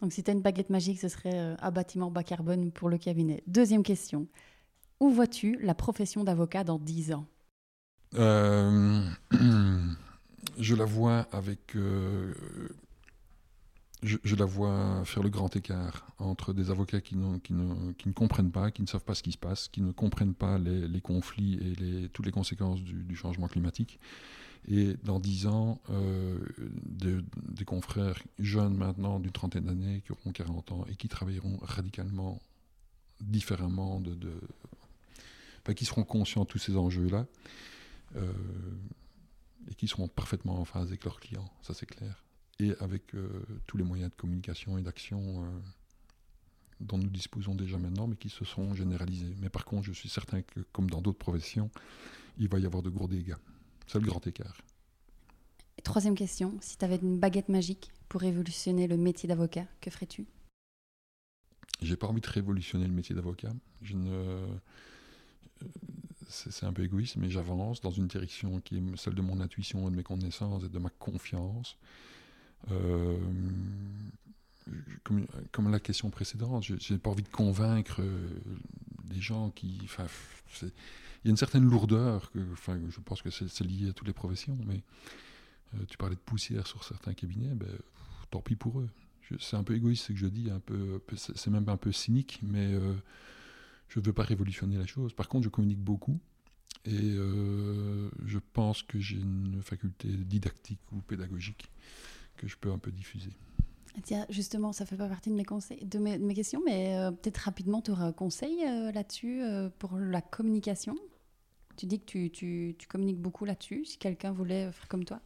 Donc si tu as une baguette magique, ce serait euh, un bâtiment bas carbone pour le cabinet. Deuxième question. Où vois-tu la profession d'avocat dans 10 ans? Je la vois avec je, la vois faire le grand écart entre des avocats qui, qui, ne, comprennent pas, qui ne savent pas ce qui se passe, qui ne comprennent pas les, conflits et les, toutes les conséquences du, changement climatique. Et dans dix ans, euh, des confrères jeunes maintenant d'une trentaine d'années qui auront 40 ans et qui travailleront radicalement différemment, de, qui seront conscients de tous ces enjeux-là euh, et qui seront parfaitement en phase avec leurs clients, ça c'est clair et avec euh, tous les moyens de communication et d'action euh, dont nous disposons déjà maintenant, mais qui se sont généralisés. Mais par contre, je suis certain que, comme dans d'autres professions, il va y avoir de gros dégâts. C'est le grand écart. troisième question, si tu avais une baguette magique pour révolutionner le métier d'avocat, que ferais-tu? J'ai pas envie de révolutionner le métier d'avocat. Je ne c'est un peu égoïste, mais j'avance dans une direction qui est celle de mon intuition, de mes connaissances et de ma confiance. Euh, comme, la question précédente, je n'ai pas envie de convaincre les gens qui. Il y a une certaine lourdeur, que, je pense que c'est lié à toutes les professions, mais euh, tu parlais de poussière sur certains cabinets, ben, tant pis pour eux. C'est un peu égoïste ce que je dis, un peu, c'est même un peu cynique, mais euh, je ne veux pas révolutionner la chose. Par contre, je communique beaucoup et je pense que j'ai une faculté didactique ou pédagogique que je peux un peu diffuser. Tiens, justement, ça fait pas partie de mes, conseils, de mes, questions, mais euh, peut-être rapidement, tu auras un conseil euh, là-dessus euh, pour la communication? Tu dis que tu, tu, tu communiques beaucoup là-dessus, si quelqu'un voulait faire comme toi?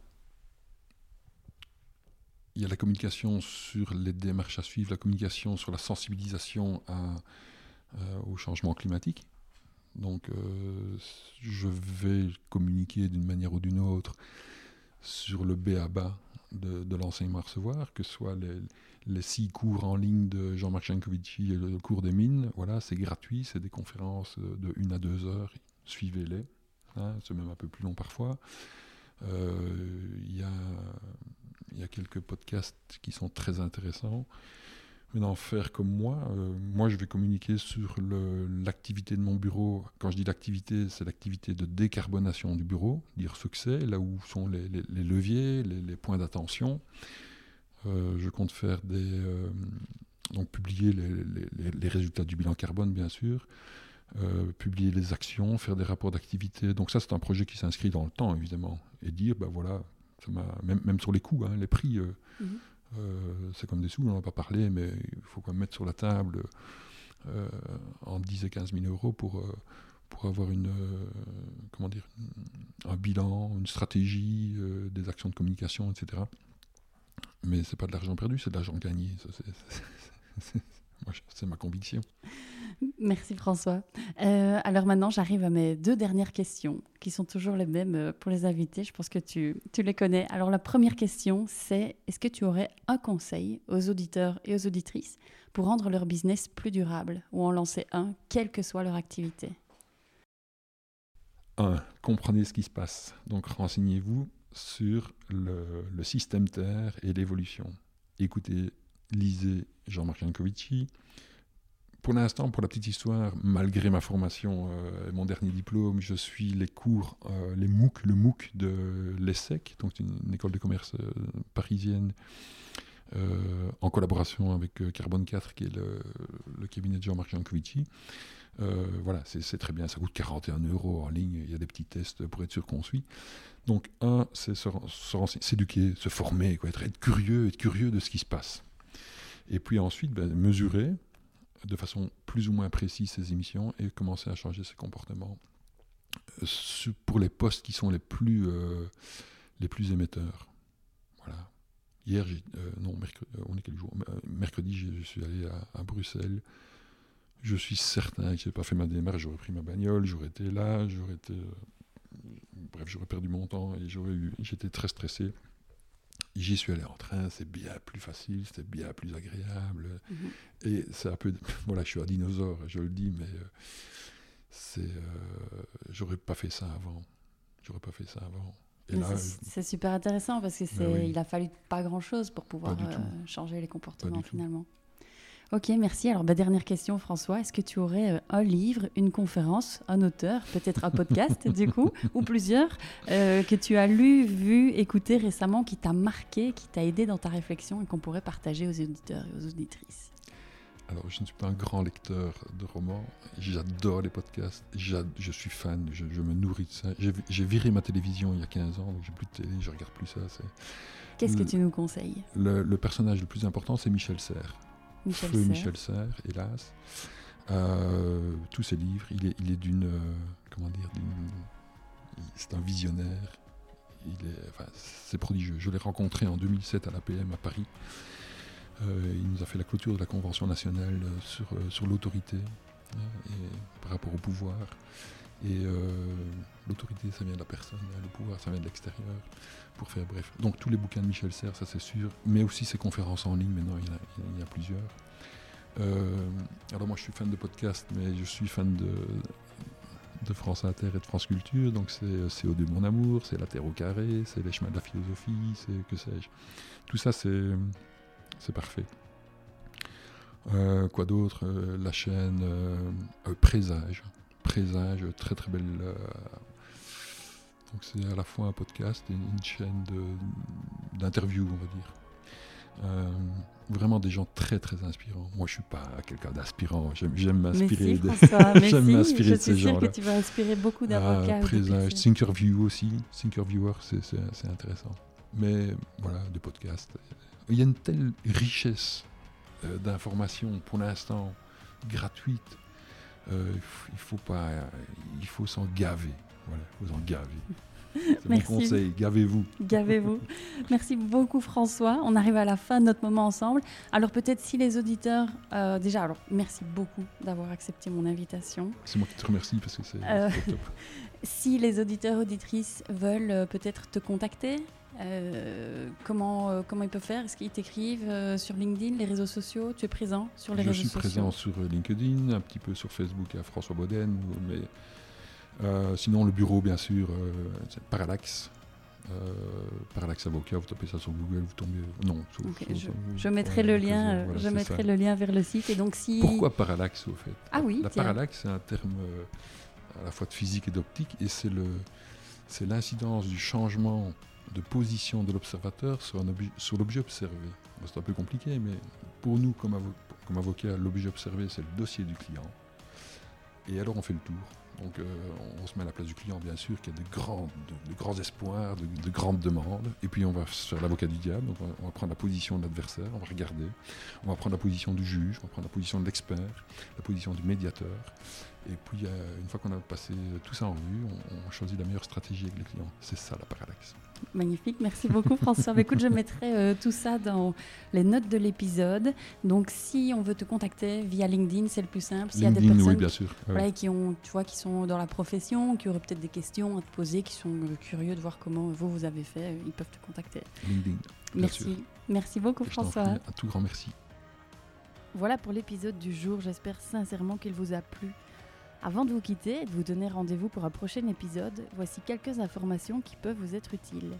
Il y a la communication sur les démarches à suivre, la communication sur la sensibilisation à, au changement climatique. Donc, je vais communiquer d'une manière ou d'une autre sur le B à bas de, l'enseignement à recevoir, que ce soit les, six cours en ligne de Jean-Marc Jancovici et le cours des mines, voilà, c'est gratuit, c'est des conférences de une à deux heures, suivez-les, hein, c'est même un peu plus long parfois. Euh, il y, a, quelques podcasts qui sont très intéressants. Maintenant, faire comme moi, euh, moi je vais communiquer sur l'activité de mon bureau. Quand je dis l'activité, c'est l'activité de décarbonation du bureau, dire ce que c'est, là où sont les, leviers, les, points d'attention. Euh, je compte faire des. Euh, donc publier les, résultats du bilan carbone, bien sûr, publier les actions, faire des rapports d'activité. Donc, ça, c'est un projet qui s'inscrit dans le temps, évidemment. Et dire, ben voilà, ça même, même, sur les coûts, hein, les prix. Mhm. C'est comme des sous, on n'en a pas parlé, mais il faut quand même mettre sur la table euh, en 10 et 15 000 euros pour, euh, pour avoir une, comment dire, un bilan, une stratégie, des actions de communication, etc. Mais c'est pas de l'argent perdu, c'est de l'argent gagné. c'est ma conviction. Merci François. Euh, alors maintenant, j'arrive à mes deux dernières questions, qui sont toujours les mêmes euh, pour les invités. Je pense que tu, tu les connais. Alors la première question, c'est est-ce que tu aurais un conseil aux auditeurs et aux auditrices pour rendre leur business plus durable ou en lancer un, quelle que soit leur activité? Un, comprenez ce qui se passe. Donc renseignez-vous sur le, le système Terre et l'évolution. Écoutez, lisez Jean-Marc Jancovici, pour l'instant, pour la petite histoire, malgré ma formation euh, et mon dernier diplôme, je suis les cours, euh, les MOOC, le MOOC de l'ESSEC, donc une, école de commerce euh, parisienne, en collaboration avec Carbone 4, qui est le, cabinet de Jean-Marc Jancovici. voilà, c'est très bien, ça coûte 41 euros en ligne, il y a des petits tests pour être sûr qu'on suit. Donc, un, c'est s'éduquer, se, former, quoi, être, curieux, être curieux de ce qui se passe. Et puis ensuite, ben, mesurer, de façon plus ou moins précise ses émissions et commencer à changer ses comportements euh, pour les postes qui sont les plus, euh, les plus émetteurs. Voilà. Hier, euh, non, mercredi, on est quel jour? Mercredi, je, suis allé à, Bruxelles. je suis certain que je n'ai pas fait ma démarche, j'aurais pris ma bagnole, j'aurais été là, j'aurais été. bref, j'aurais perdu mon temps et. J'étais très stressé. J'y suis allé en train, c'est bien plus facile, c'était bien plus agréable. Mhm. Et c'est un peu. Voilà, je suis un dinosaure, je le dis, mais euh, c'est. euh, j'aurais pas fait ça avant. J'aurais pas fait ça avant. C'est- c'est super intéressant parce que c'est, oui. il a fallu pas grand chose pour pouvoir euh, changer les comportements tout. Ok, merci. Alors, bah, dernière question, François. Est-ce que tu aurais euh, un livre, une conférence, un auteur, peut-être un podcast du coup, ou plusieurs, euh, que tu as lu, vu, écouté récemment, qui t'a marqué, qui t'a aidé dans ta réflexion et qu'on pourrait partager aux auditeurs et aux auditrices? Alors, je ne suis pas un grand lecteur de romans. J'adore les podcasts. Je suis fan. Je, je me nourris de ça. J'ai viré ma télévision il y a 15 ans, donc j'ai plus de télé, je regarde plus ça. Qu'est-ce que tu nous conseilles? Le, le personnage le plus important, c'est Michel Serres. Michel Feu Serres. Michel Serres, hélas. Euh, tous ses livres, il est, il est d'une. euh, comment dire C'est un visionnaire. Il est, enfin, c'est prodigieux. Je l'ai rencontré en 2007 à l'APM à Paris. Euh, il nous a fait la clôture de la Convention nationale sur, sur l'autorité hein, et par rapport au pouvoir. Et euh, l'autorité, ça vient de la personne, le pouvoir, ça vient de l'extérieur. Pour faire bref. Donc tous les bouquins de Michel Serres, ça c'est sûr, mais aussi ses conférences en ligne, maintenant il y en a, plusieurs. Euh, alors moi je suis fan de podcasts, mais je suis fan de, de France Inter et de France Culture, donc c'est CO2 Mon Amour, c'est La Terre au Carré, c'est Les Chemins de la Philosophie, c'est que sais-je. Tout ça c'est parfait. Euh, quoi d'autre? La chaîne Présage. Présage, très très belle. euh, donc c'est à la fois un podcast et une chaîne d'interviews, on va dire. Euh, vraiment des gens très très inspirants. Moi je suis pas quelqu'un d'inspirant, j'aime m'inspirer. de- J'aime m'inspirer je de ces suis sûre que gens-là. tu vas inspirer beaucoup Ah, d'avocats. présage, personnes. Thinkerview aussi, Thinkerviewer, c'est- intéressant. Mais voilà, de podcasts. Il y a une telle richesse euh, d'informations pour l'instant gratuite. Euh, il faut pas, il faut s'en gaver. Voilà, il faut s'en gaver. C'est mon Merci. conseil, gavez-vous. Gavez-vous. Merci beaucoup François. On arrive à la fin de notre moment ensemble. Alors peut-être si les auditeurs... euh, déjà, alors merci beaucoup d'avoir accepté mon invitation. C'est moi qui te remercie parce que c'est Euh, top. Si les auditeurs auditrices veulent euh, peut-être te contacter, euh, comment, euh, comment ils peuvent faire? Est-ce qu'ils t'écrivent euh, sur LinkedIn, les réseaux sociaux? Tu es présent sur les Je réseaux suis sociaux? présent sur LinkedIn, un petit peu sur Facebook à François Bauden, mais sinon le bureau bien sûr, euh, c'est Parallax. Euh, Parallax Avocat, vous tapez ça sur Google, vous tombez. Non, sur- Ok, sur- sur- Je mettrai le lien, euh, euh, voilà, je mettrai ça. le lien vers le site. Et donc si... Pourquoi Parallax au fait? Ah oui, La tiens. parallaxe, c'est un terme euh, à la fois de physique et d'optique, et c'est le, c'est l'incidence du changement de position de l'observateur sur, un sur l'objet observé. Bon, c'est un peu compliqué, mais pour nous, comme, avo- comme avocat, l'objet observé, c'est le dossier du client. Et alors, on fait le tour. Donc, euh, on se met à la place du client, bien sûr, qui a de grands, espoirs, de, de grandes demandes. Et puis, on va faire l'avocat du diable. Donc, on va prendre la position de l'adversaire, on va regarder. On va prendre la position du juge, on va prendre la position de l'expert, la position du médiateur. Et puis, une fois qu'on a passé tout ça en revue, on, on choisit la meilleure stratégie avec le client. C'est ça la parallaxe. Magnifique, merci beaucoup François. Bah, Écoute, je mettrai euh, tout ça dans les notes de l'épisode. Donc si on veut te contacter via LinkedIn, c'est le plus simple. S'il y a des personnes oui, bien qui, sûr. Ouais. voilà, qui, ont, tu vois, qui sont dans la profession, qui auraient peut-être des questions à te poser, qui sont euh, curieux de voir comment vous, vous avez fait, euh, ils peuvent te contacter. LinkedIn. Bien Merci. sûr. Merci beaucoup François. un tout grand merci. Voilà pour l'épisode du jour. J'espère sincèrement qu'il vous a plu. Avant de vous quitter et de vous donner rendez-vous pour un prochain épisode, voici quelques informations qui peuvent vous être utiles.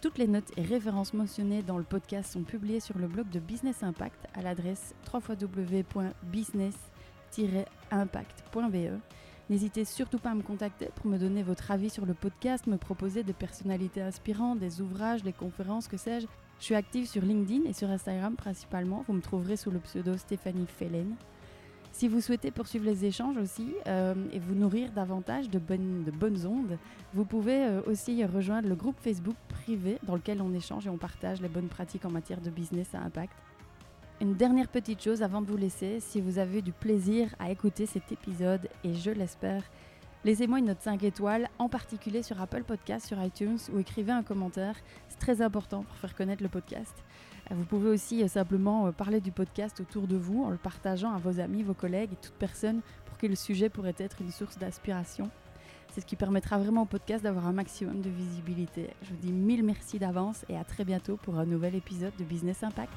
Toutes les notes et références mentionnées dans le podcast sont publiées sur le blog de Business Impact à l'adresse www.business-impact.be. N'hésitez surtout pas à me contacter pour me donner votre avis sur le podcast, me proposer des personnalités inspirantes, des ouvrages, des conférences, que sais-je. Je suis active sur LinkedIn et sur Instagram principalement. Vous me trouverez sous le pseudo Stéphanie Fellen. Si vous souhaitez poursuivre les échanges aussi euh, et vous nourrir davantage de bonnes, de bonnes ondes, vous pouvez euh, aussi rejoindre le groupe Facebook privé dans lequel on échange et on partage les bonnes pratiques en matière de business à impact. Une dernière petite chose avant de vous laisser, si vous avez du plaisir à écouter cet épisode, et je l'espère, Laissez-moi une note 5 étoiles, en particulier sur Apple Podcast, sur iTunes, ou écrivez un commentaire. C'est très important pour faire connaître le podcast. Vous pouvez aussi euh, simplement euh, parler du podcast autour de vous en le partageant à vos amis, vos collègues et toute personne pour qui le sujet pourrait être une source d'inspiration. C'est ce qui permettra vraiment au podcast d'avoir un maximum de visibilité. Je vous dis mille merci d'avance et à très bientôt pour un nouvel épisode de Business Impact.